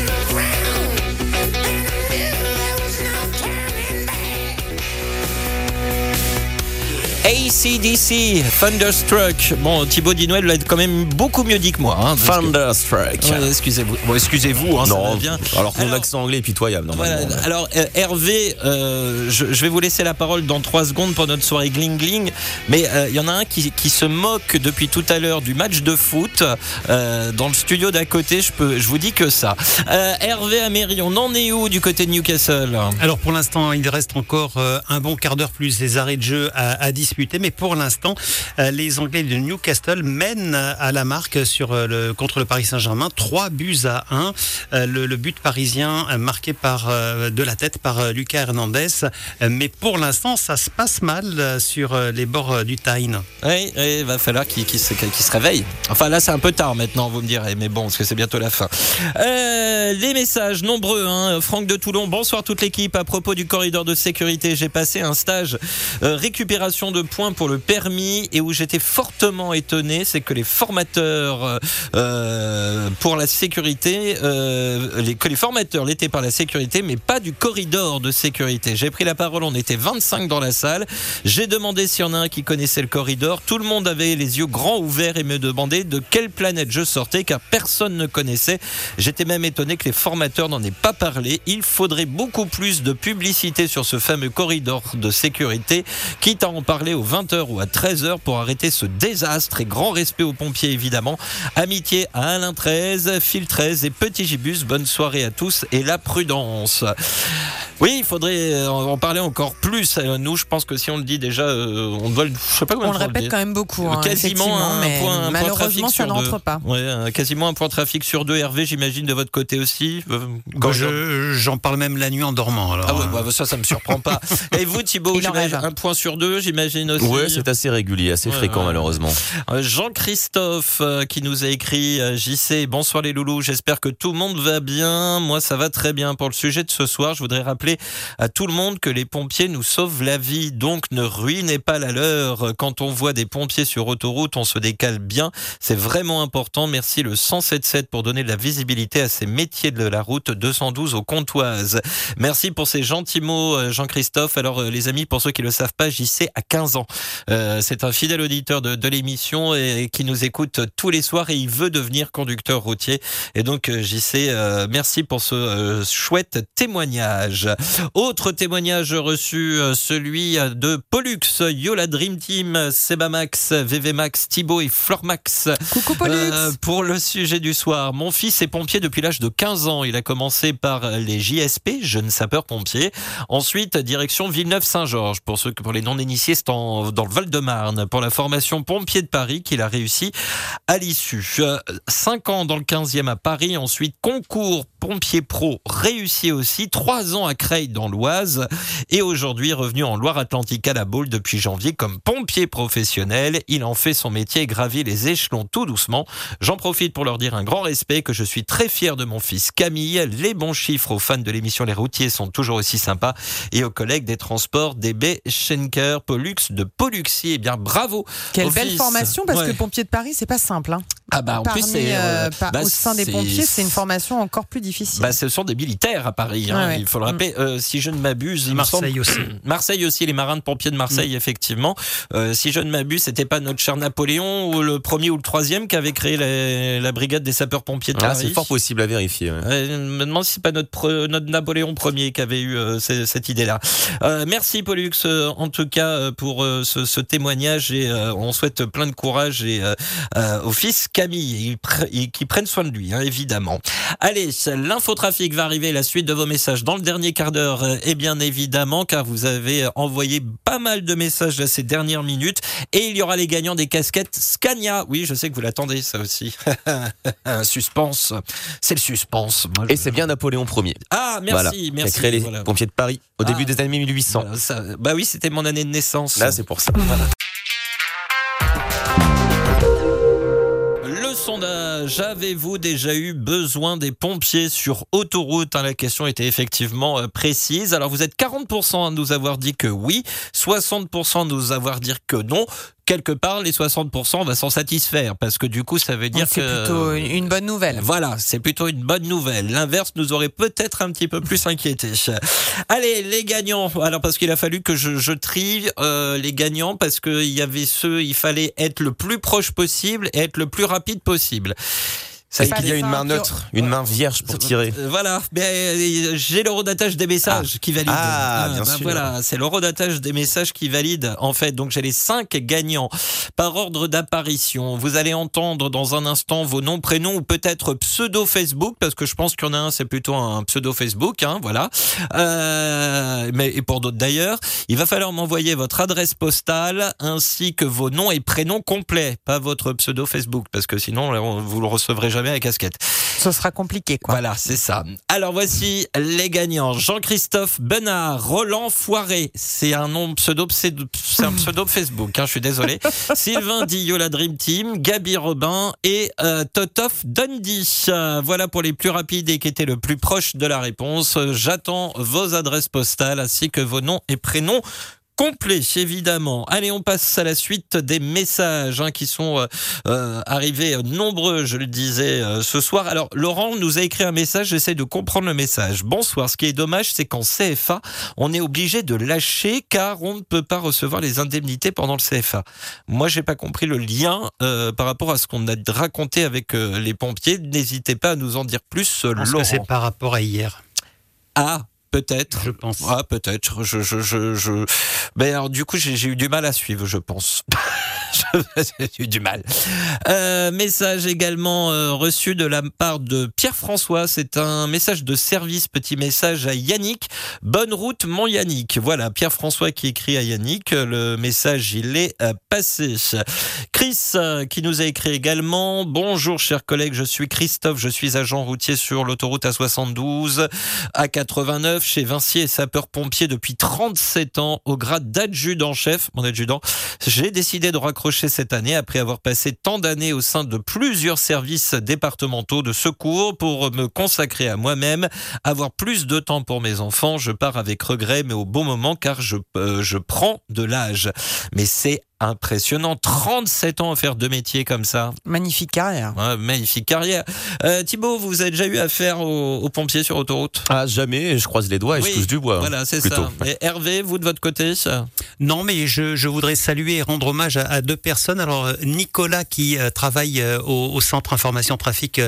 S2: ACDC, Thunderstruck. Bon, Thibaut Dinouel l'a quand même beaucoup mieux dit que moi. hein, que-
S5: Thunderstruck.
S2: Ouais, excusez-vous. Bon, excusez-vous, hein, ça va
S5: non,
S2: bien.
S5: alors que mon accent anglais est pitoyable
S2: Voilà,
S5: normalement.
S2: alors euh, Hervé, euh, je, je vais vous laisser la parole dans trois secondes pour notre soirée gling gling, mais euh, il y en a un qui, qui se moque depuis tout à l'heure du match de foot euh, dans le studio d'à côté. Je peux, je vous dis que ça. Euh, Hervé Améry, on en est où du côté de Newcastle?
S4: Alors pour l'instant, il reste encore euh, un bon quart d'heure plus les arrêts de jeu à, à mais pour l'instant, euh, les Anglais de Newcastle mènent à la marque sur euh, contre le Paris Saint-Germain, 3 buts à 1. Euh, le, but parisien euh, marqué par euh, de la tête par euh, Lucas Hernandez, Euh, mais pour l'instant, ça se passe mal euh, sur euh, les bords euh, du Tyne.
S2: Oui, il va falloir qu'il se, réveille. Enfin là, c'est un peu tard maintenant, vous me direz, mais bon, parce que c'est bientôt la fin. Euh, les messages nombreux. Hein. Franck de Toulon, bonsoir toute l'équipe. À propos du corridor de sécurité, j'ai passé un stage euh, récupération de de points pour le permis et où j'étais fortement étonné, c'est que les formateurs euh, pour la sécurité, euh, les, les formateurs l'étaient par la sécurité, mais pas du corridor de sécurité. J'ai pris la parole, on était 25 dans la salle. J'ai demandé s'il y en a un qui connaissait le corridor. Tout le monde avait les yeux grands ouverts et me demandait de quelle planète je sortais, car personne ne connaissait. J'étais même étonné que les formateurs n'en aient pas parlé. Il faudrait beaucoup plus de publicité sur ce fameux corridor de sécurité, quitte à en parler aux 20h ou à 13h pour arrêter ce désastre et grand respect aux pompiers évidemment. Amitié à Alain 13, Phil 13 et Petit Gibus. Bonne soirée à tous et la prudence. Oui, il faudrait euh, en parler encore plus. Euh, Nous, je pense que si on le dit déjà, euh, on doit le. Je sais pas
S3: On le répète
S2: dire.
S3: quand même beaucoup. hein,
S2: Quasiment un
S3: mais
S2: point, un point
S3: malheureusement,
S2: trafic
S3: ça pas.
S2: Ouais, quasiment un point de trafic sur deux. Hervé, j'imagine de votre côté aussi. euh,
S4: Bah, je- J'en parle même la nuit en dormant. Alors,
S2: Ah ouais, bah, ça, ça me surprend pas. Et vous, Thibaut, un point sur deux, j'imagine aussi.
S5: Ouais, c'est assez régulier, assez
S2: Ouais,
S5: fréquent
S2: ouais.
S5: malheureusement.
S2: Euh, Jean-Christophe euh, qui nous a écrit euh, JC, bonsoir les loulous, j'espère que tout le monde va bien. Moi, ça va très bien. Pour le sujet de ce soir, je voudrais rappeler à tout le monde que les pompiers nous sauvent la vie. Donc, ne ruinez pas la leur. Quand on voit des pompiers sur autoroute, on se décale bien. C'est vraiment important. Merci le 1077 pour donner de la visibilité à ces métiers de la route 212 aux Comtoises. Merci pour ces gentils mots, Jean-Christophe. Alors, les amis, pour ceux qui le savent pas, JC a 15 ans. Euh, c'est un fidèle auditeur de, de l'émission et qui nous écoute tous les soirs et il veut devenir conducteur routier. Et donc, euh, JC, euh, merci pour ce euh, chouette témoignage. Autre témoignage reçu, celui de Pollux, Yola Dream Team, Sebamax, VV Max, Thibaut et Flormax.
S3: Coucou Pollux.
S2: Pour le sujet du soir, mon fils est pompier depuis l'âge de 15 ans. Il a commencé par les JSP, jeunes sapeurs-pompiers. Ensuite, direction Villeneuve-Saint-Georges. Pour ceux, pour les non-initiés, c'est en- dans le Val-de-Marne. Pour la formation pompier de Paris qu'il a réussi à l'issue. Euh, Cinq ans dans le 15e à Paris. Ensuite, concours pompier pro réussi aussi. Trois ans à Creil dans l'Oise. Et aujourd'hui, revenu en Loire-Atlantique à la Baule depuis janvier comme pompier professionnel. Il en fait son métier et gravit les échelons tout doucement. J'en profite pour leur dire un grand respect, que je suis très fier de mon fils Camille. Les bons chiffres aux fans de l'émission Les Routiers sont toujours aussi sympas. Et aux collègues des transports DB Schenker, Pollux de Polluxy. Eh bien, bravo.
S3: Quelle belle formation parce
S2: Ouais.
S3: que pompier de Paris, c'est pas simple. Hein.
S2: Ah bah en
S3: Parmi,
S2: plus c'est
S3: euh,
S2: euh,
S3: par-
S2: bah,
S3: au sein des pompiers, c'est une formation encore plus difficile.
S2: Bah, ce sont des militaires à Paris, hein,
S3: ouais.
S2: il faut le rappeler. Euh, si je ne m'abuse,
S4: Marseille
S2: semble-
S4: aussi.
S2: Marseille aussi, les marins de pompiers de Marseille,
S3: Mm.
S2: effectivement. Euh, si je ne m'abuse, c'était pas notre cher Napoléon ou le premier ou le troisième qui avait créé la, la brigade des sapeurs-pompiers de
S5: Ah,
S2: Paris.
S5: c'est fort possible à vérifier. ouais.
S2: Euh, je me demande si c'est pas notre, pre- notre Napoléon Ier qui avait eu euh, ce- cette idée-là. Euh, merci Pollux, euh, en tout cas euh, pour euh, ce, ce témoignage et euh, on souhaite plein de courage et euh, euh, au fils Camille, pr- il- qui prenne soin de lui, hein, évidemment. Allez, l'infotrafic va arriver, la suite de vos messages dans le dernier quart d'heure, euh, et bien évidemment, car vous avez envoyé pas mal de messages là, ces dernières minutes, et il y aura les gagnants des casquettes Scania. Oui, je sais que vous l'attendez, ça aussi. Un suspense, c'est le suspense. Moi, je-
S5: Et c'est bien Napoléon Ier.
S2: Ah, merci,
S5: voilà,
S2: merci.
S5: Qui a créé les
S2: voilà.
S5: pompiers de Paris au
S2: Ah.
S5: début des années 1800.
S2: Voilà, ça- bah oui, c'était mon année de naissance.
S5: Là, c'est pour ça.
S2: Le sondage, avez-vous déjà eu besoin des pompiers sur autoroute Hein, La question était effectivement euh, précise. Alors vous êtes 40% à nous avoir dit que oui, 60% à nous avoir dit que non. Quelque part, les 60%, on va s'en satisfaire parce que du coup, ça veut dire
S3: Donc, C'est
S2: que...
S3: plutôt une bonne nouvelle.
S2: Voilà, c'est plutôt une bonne nouvelle. L'inverse nous aurait peut-être un petit peu plus inquiétés. Allez, les gagnants. Alors parce qu'il a fallu que je, je trie euh, les gagnants parce qu'il y avait ceux, il fallait être le plus proche possible et être le plus rapide possible.
S5: Euh,
S2: A
S5: qu'il y a une main neutre, une main vierge pour tirer
S2: Euh, Voilà, euh, j'ai l'eurodatage des messages qui valide.
S5: Ah, bien sûr.
S2: Voilà, c'est l'eurodatage des messages qui valide en fait. Donc j'ai les cinq gagnants par ordre d'apparition. Vous allez entendre dans un instant vos noms, prénoms ou peut-être pseudo Facebook parce que je pense qu'il y en a un, c'est plutôt un pseudo Facebook. Hein, voilà. Euh, mais et pour d'autres d'ailleurs, il va falloir m'envoyer votre adresse postale ainsi que vos noms et prénoms complets, pas votre pseudo Facebook parce que sinon vous le recevrez jamais la casquette.
S3: Ce sera compliqué, quoi.
S2: Voilà, c'est ça. Alors voici les gagnants. Jean-Christophe Benard, Roland Foiré, c'est un nom pseudo, c'est un pseudo Facebook, hein, je suis désolé. Sylvain Dillot, la Dream Team, Gabi Robin et euh, Totof Dundee. Euh, voilà pour les plus rapides et qui étaient le plus proches de la réponse. Euh, J'attends vos adresses postales ainsi que vos noms et prénoms complet, évidemment. Allez, on passe à la suite des messages hein, qui sont euh, euh, arrivés nombreux, je le disais euh, ce soir. Alors, Laurent nous a écrit un message, j'essaie de comprendre le message. Bonsoir, ce qui est dommage, c'est qu'en CFA, on est obligé de lâcher car on ne peut pas recevoir les indemnités pendant le CFA. Moi, j'ai pas compris le lien euh, par rapport à ce qu'on a raconté avec euh, les pompiers. N'hésitez pas à nous en dire plus, euh, Laurent.
S4: c'est par rapport à hier.
S2: Ah, peut-être.
S4: Je pense.
S2: Ah, peut-être. Je, je, je, je... Mais alors, du coup, j'ai j'ai eu du mal à suivre, je pense. j'ai eu du mal. Euh, message également euh, reçu de la part de Pierre-François. C'est un message de service, petit message à Yannick. Bonne route, mon Yannick. Voilà, Pierre-François qui écrit à Yannick. Le message, il est euh, passé. Chris qui nous a écrit également. Bonjour, chers collègues. Je suis Christophe. Je suis agent routier sur l'autoroute A72, A89 chez Vinci et sapeur-pompier depuis 37 ans au grade d'adjudant-chef. Mon adjudant. J'ai décidé de cette année après avoir passé tant d'années au sein de plusieurs services départementaux de secours pour me consacrer à moi-même, avoir plus de temps pour mes enfants. Je pars avec regret, mais au bon moment car je, euh, je prends de l'âge. Mais c'est impressionnant. 37 ans à faire deux métiers comme ça.
S3: Magnifique carrière.
S2: Ouais, magnifique carrière. Euh, Thibaut, vous avez déjà eu affaire aux, aux pompiers sur autoroute?
S5: Ah, jamais, je croise les doigts et
S2: Oui,
S5: je touche du bois. hein,
S2: Voilà, c'est ça. Et Hervé, vous de votre côté
S4: Non, mais je, je voudrais saluer et rendre hommage à, à deux personnes. Alors, euh, Nicolas qui euh, travaille au, au Centre Information Trafic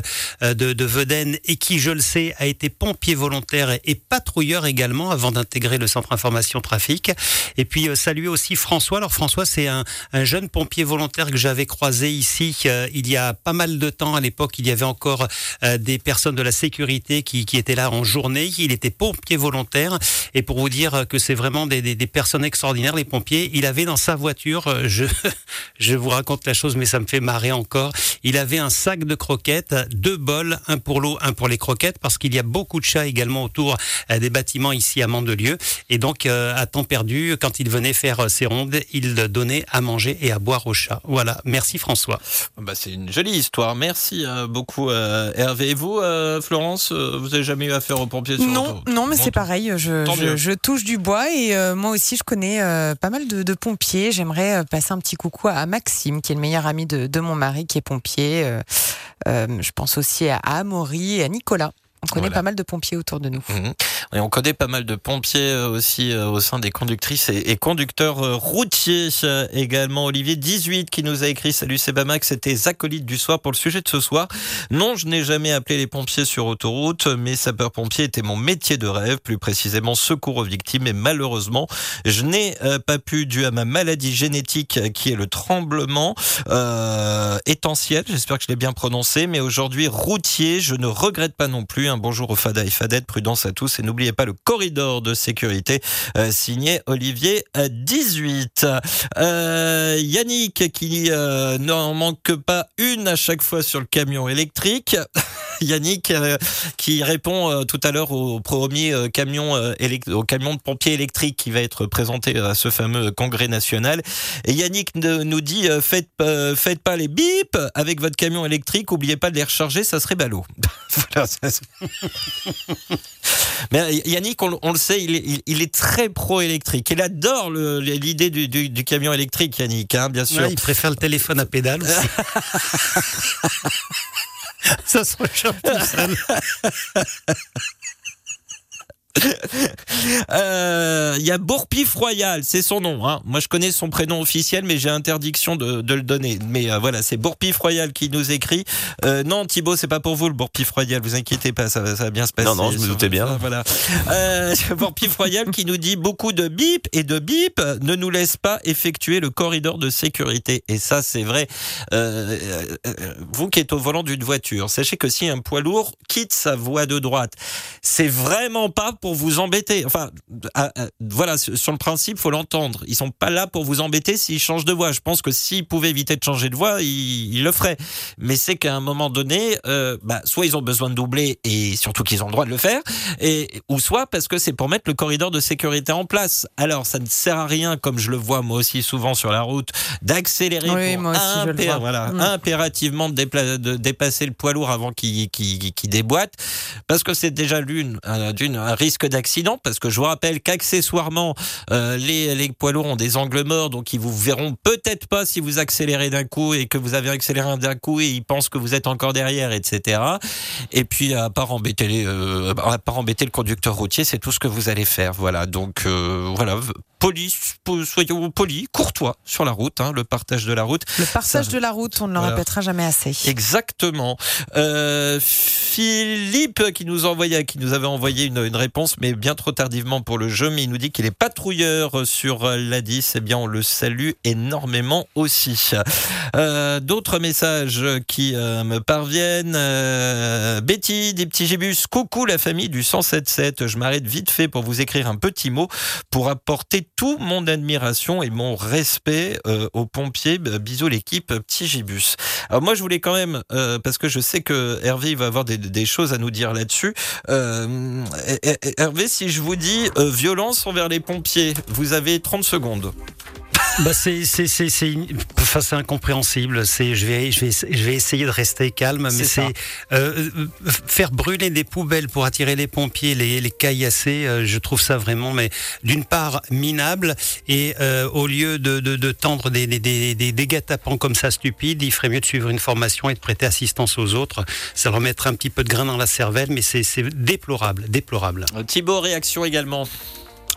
S4: de, de Veden et qui, je le sais, a été pompier volontaire et, et patrouilleur également avant d'intégrer le Centre Information Trafic. Et puis, saluer aussi François. Alors, François, c'est un, un jeune pompier volontaire que j'avais croisé ici euh, il y a pas mal de temps. À l'époque, il y avait encore euh, des personnes de la sécurité qui, qui étaient là en journée. Il était pompier volontaire. Et pour vous dire que c'est vraiment des, des, des personnes extraordinaires, les pompiers, il avait dans sa voiture, euh, je, je vous raconte la chose, mais ça me fait marrer encore, il avait un sac de croquettes, deux bols, un pour l'eau, un pour les croquettes, parce qu'il y a beaucoup de chats également autour euh, des bâtiments ici à Mandelieu. Et donc, euh, à temps perdu, quand il venait faire euh, ses rondes, il donnait à manger et à boire aux chats. Voilà. Merci François.
S2: bah, C'est une jolie histoire. Merci euh, beaucoup euh, Hervé. Et vous, euh, Florence, euh, vous avez jamais eu affaire aux pompiers sur
S3: Non, non, mais c'est pareil. Je, touche du bois et euh, moi aussi, je connais euh, pas mal de, de pompiers. J'aimerais euh, passer un petit coucou à Maxime, qui est le meilleur ami de, de mon mari, qui est pompier. Euh, euh, je pense aussi à Amaury et à Nicolas. On connaît
S2: Voilà.
S3: pas mal de pompiers autour de nous.
S2: Mhm. Et on connaît pas mal de pompiers euh, aussi euh, au sein des conductrices et, conducteurs euh, routiers également. Olivier 18 qui nous a écrit Salut Sebamax, c'était acolytes du soir pour le sujet de ce soir. Non, je n'ai jamais appelé les pompiers sur autoroute, mais sapeurs-pompiers était mon métier de rêve, plus précisément secours aux victimes. Et malheureusement, je n'ai pas pu, dû à ma maladie génétique qui est le tremblement euh, étentiel, j'espère que je l'ai bien prononcé, mais aujourd'hui routier, je ne regrette pas non plus. Bonjour aux Fada et Fadettes, prudence à tous et n'oubliez pas le corridor de sécurité euh, signé Olivier euh, 18. Euh, Yannick qui euh, n'en manque pas une à chaque fois sur le camion électrique. Yannick euh, qui répond euh, tout à l'heure au premier euh, camion euh, au camion de pompiers électriques qui va être présenté à ce fameux congrès national. Et Yannick nous dit euh, faites euh, faites pas les bips avec votre camion électrique, oubliez pas de les recharger, ça serait ballot. Voilà, ça, Mais euh, Yannick, on, on le sait, il est, il- il est très pro-électrique. Il adore l'idée du, du- du camion électrique, Yannick, hein, bien sûr.
S4: Ouais, il préfère le téléphone à pédale aussi. Ça se recharge tout seul.
S2: Euh, Il y a Bourpif Royal, c'est son nom. Hein. Moi, je connais son prénom officiel, mais j'ai interdiction de, de le donner. Mais euh, voilà, c'est Bourpif Royal qui nous écrit. Euh, non, Thibaut, c'est pas pour vous le Bourpif Royal. Vous inquiétez pas, ça, va- ça va bien se passer.
S5: Non, non, je me doutais bien.
S2: Voilà. Euh, Bourpif Royal qui nous dit beaucoup de bip et de bip ne nous laisse pas effectuer le corridor de sécurité. Et ça, c'est vrai. Euh, euh, euh, vous qui êtes au volant d'une voiture, sachez que si un poids lourd quitte sa voie de droite, c'est vraiment pas pour vous embêter. Enfin, voilà, sur le principe, faut l'entendre. Ils sont pas là pour vous embêter s'ils changent de voie. Je pense que s'ils pouvaient éviter de changer de voie, ils, ils le feraient. Mais c'est qu'à un moment donné, euh, bah, soit ils ont besoin de doubler et surtout qu'ils ont le droit de le faire, et ou soit parce que c'est pour mettre le corridor de sécurité en place. Alors, ça ne sert à rien, comme je le vois moi aussi souvent sur la route, d'accélérer
S3: Oui,
S2: pour impé- voilà,
S3: Mm.
S2: impérativement de, dépasser le poids lourd avant qu'il déboîte, parce que c'est déjà l'une, euh, d'une un risque risque d'accident, parce que je vous rappelle qu'accessoirement, euh, les, les poids lourds ont des angles morts, donc ils vous verront peut-être pas si vous accélérez d'un coup et que vous avez accéléré d'un coup et ils pensent que vous êtes encore derrière, etc. Et puis à part embêter, les, euh, à part embêter le conducteur routier, c'est tout ce que vous allez faire. Voilà, donc euh, voilà, police, soyons polis, courtois sur la route, hein, le partage de la route.
S3: Le partage de la route, on ne le répétera jamais assez.
S2: Exactement. Euh, Philippe qui nous envoyait, qui nous avait envoyé une, une réponse, mais bien trop tardivement pour le jeu, mais il nous dit qu'il est patrouilleur sur la 10. Eh bien, on le salue énormément aussi. Euh, D'autres messages qui euh, me parviennent. Betty, des petits gibus. Coucou la famille du 177. Je m'arrête vite fait pour vous écrire un petit mot pour apporter tout mon admiration et mon respect euh, aux pompiers. Bisous l'équipe, petit gibus. Alors moi, je voulais quand même, euh, parce que je sais que Hervé va avoir des, choses à nous dire là-dessus. Euh, Hervé, si je vous dis euh, violence envers les pompiers, vous avez 30 secondes.
S4: Bah c'est c'est c'est c'est une- enfin, c'est incompréhensible. C'est je vais je vais je vais essayer de rester calme, mais
S2: C'est
S4: euh, euh, faire brûler des poubelles pour attirer les pompiers, les les caillasser. euh, je trouve ça vraiment, mais d'une part minable et euh, au lieu de de, de tendre des des des des, des comme ça stupides, il ferait mieux de suivre une formation et de prêter assistance aux autres. Ça leur mettrait un petit peu de grain dans la cervelle, mais c'est c'est déplorable, déplorable.
S2: Euh, Thibaut, réaction également.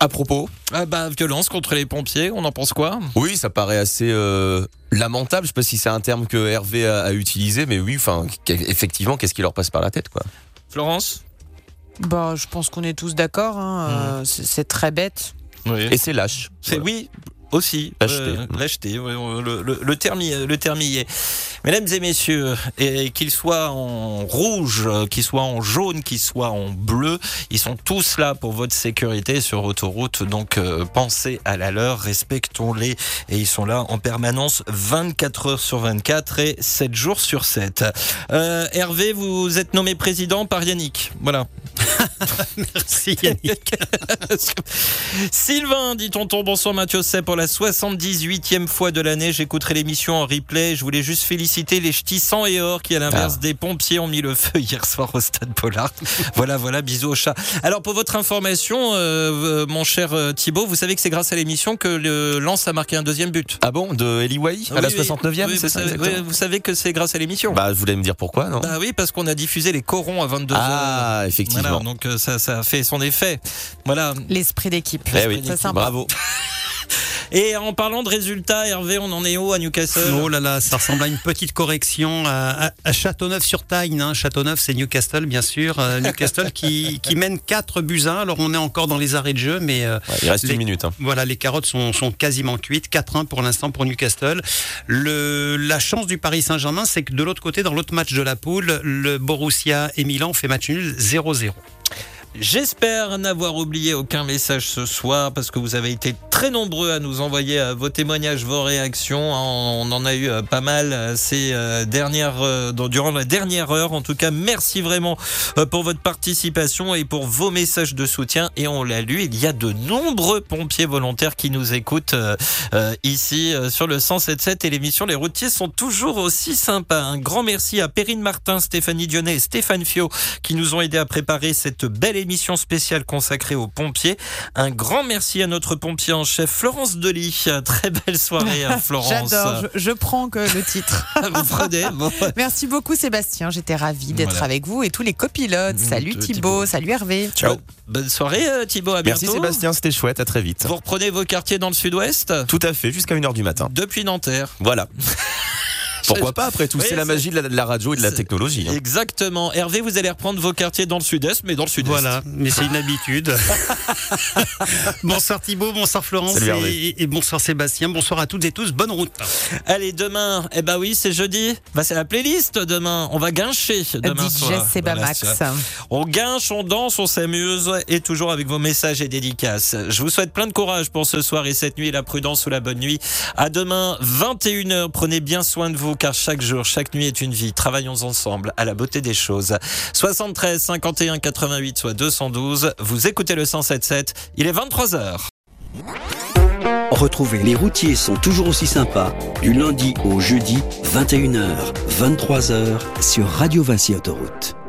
S5: À propos
S2: Ah bah violence contre les pompiers, on en pense quoi?
S5: Oui, ça paraît assez euh, lamentable. Je sais pas si c'est un terme que Hervé a, a utilisé, mais oui, enfin, effectivement, qu'est-ce qui leur passe par la tête, quoi?
S2: Florence?
S3: Bah, je pense qu'on est tous d'accord. hein, euh, c'est- très bête.
S2: Oui.
S5: Et c'est lâche.
S2: C'est oui. Aussi,
S5: Lâcheté.
S2: Euh, le, le- le terme y, le terme y est. Mesdames et messieurs, et qu'ils soient en rouge, qu'ils soient en jaune, qu'ils soient en bleu, ils sont tous là pour votre sécurité sur autoroute. Donc euh, pensez à la leur, respectons-les. Et ils sont là en permanence 24 heures sur 24 et 7 jours sur 7. Euh, Hervé, vous êtes nommé président par Yannick. Voilà.
S4: Merci Yannick.
S2: Sylvain, dit tonton, bonsoir Mathieu C'est pour la 78e fois de l'année. J'écouterai l'émission en replay. Je voulais juste féliciter les ch'tis sang et or qui, à l'inverse
S5: Ah.
S2: des pompiers, ont mis le feu hier soir au stade Pollard. voilà, voilà, bisous au chat. Alors, pour votre information, euh, euh, mon cher euh, Thibaut, vous savez que c'est grâce à l'émission que le Lens a marqué un deuxième but.
S5: Ah bon De Eli Way à la
S2: Oui, oui.
S5: 69e,
S2: Oui,
S5: c'est ça
S2: savez,
S5: exactement
S2: oui, vous savez que c'est grâce à l'émission.
S5: Bah, je voulais me dire pourquoi, non?
S2: Bah oui, parce qu'on a diffusé les corons à 22h.
S5: Ah, effectivement.
S2: Voilà, donc ça, ça a fait son effet. Voilà.
S3: L'esprit d'équipe.
S5: Eh oui,
S3: C'est sympa.
S5: bravo.
S2: Et en parlant de résultats, Hervé, on en est où à Newcastle?
S4: Oh là là, ça ressemble à une petite correction à, à- à Châteauneuf-sur-Tyne. hein. Châteauneuf, c'est Newcastle, bien sûr. Euh, Newcastle qui, qui mène 4 buts à 1. Alors, on est encore dans les arrêts de jeu, mais euh,
S5: Ouais, il reste
S4: Les-
S5: une minute. hein.
S4: voilà, les carottes sont, sont quasiment cuites. 4-1 pour l'instant pour Newcastle. Le, la chance du Paris Saint-Germain, c'est que de l'autre côté, dans l'autre match de la poule, le Borussia et Milan ont fait match nul 0-0.
S2: J'espère n'avoir oublié aucun message ce soir parce que vous avez été très nombreux à nous envoyer euh, vos témoignages, vos réactions. On en a eu euh, pas mal euh, ces dernières, durant la dernière heure. En tout cas, merci vraiment pour votre participation et pour vos messages de soutien. Et on l'a lu, il y a de nombreux pompiers volontaires qui nous écoutent ici sur le 177 et l'émission Les routiers sont toujours aussi sympas. Un grand merci à Perrine Martin, Stéphanie Dionnet et Stéphane Fio qui nous ont aidés à préparer cette belle émission spéciale consacrée aux pompiers. Un grand merci à notre pompier en chef Florence Delis. Très belle soirée hein, Florence.
S3: J'adore, je, je prends que le titre.
S2: Vous prenez bon.
S3: Merci beaucoup Sébastien, j'étais ravie d'être
S2: Voilà.
S3: avec vous et tous les copilotes. Salut
S2: Mmh,
S3: Thibaut,
S2: Thibaut.
S3: salut Hervé.
S5: Ciao.
S2: Bonne soirée euh, Thibaut, à
S5: Merci
S2: bientôt.
S5: Sébastien, c'était chouette, à très vite.
S2: Vous reprenez vos quartiers dans le sud-ouest?
S5: Tout à fait, jusqu'à 1h du matin.
S2: depuis Nanterre.
S5: Voilà. Pourquoi pas après tout
S2: Oui,
S5: C'est la magie de la, de la radio et de la technologie. hein.
S2: Exactement. Hervé, vous allez reprendre vos quartiers dans le sud-est, mais dans le sud-est.
S4: Voilà, mais c'est une habitude. bonsoir Thibaut, bonsoir Florence
S5: Salut,
S4: et, et bonsoir Sébastien. Bonsoir à toutes et tous, bonne route.
S2: Allez, demain, eh ben oui, c'est jeudi. Bah, c'est la playlist demain. On va guincher demain
S3: DJ
S2: soir.
S3: Seba
S2: Voilà,
S3: Max.
S2: On guinche, on danse, on s'amuse et toujours avec vos messages et dédicaces. Je vous souhaite plein de courage pour ce soir et cette nuit, la prudence ou la bonne nuit. À demain, 21h. Prenez bien soin de vous car chaque jour, chaque nuit est une vie. Travaillons ensemble à la beauté des choses. 73 51 88 soit 212. Vous écoutez le 177. Il est 23h.
S1: Retrouvez Les routiers sont toujours aussi sympas du lundi au jeudi 21h, 23h sur Radio Vinci Autoroute.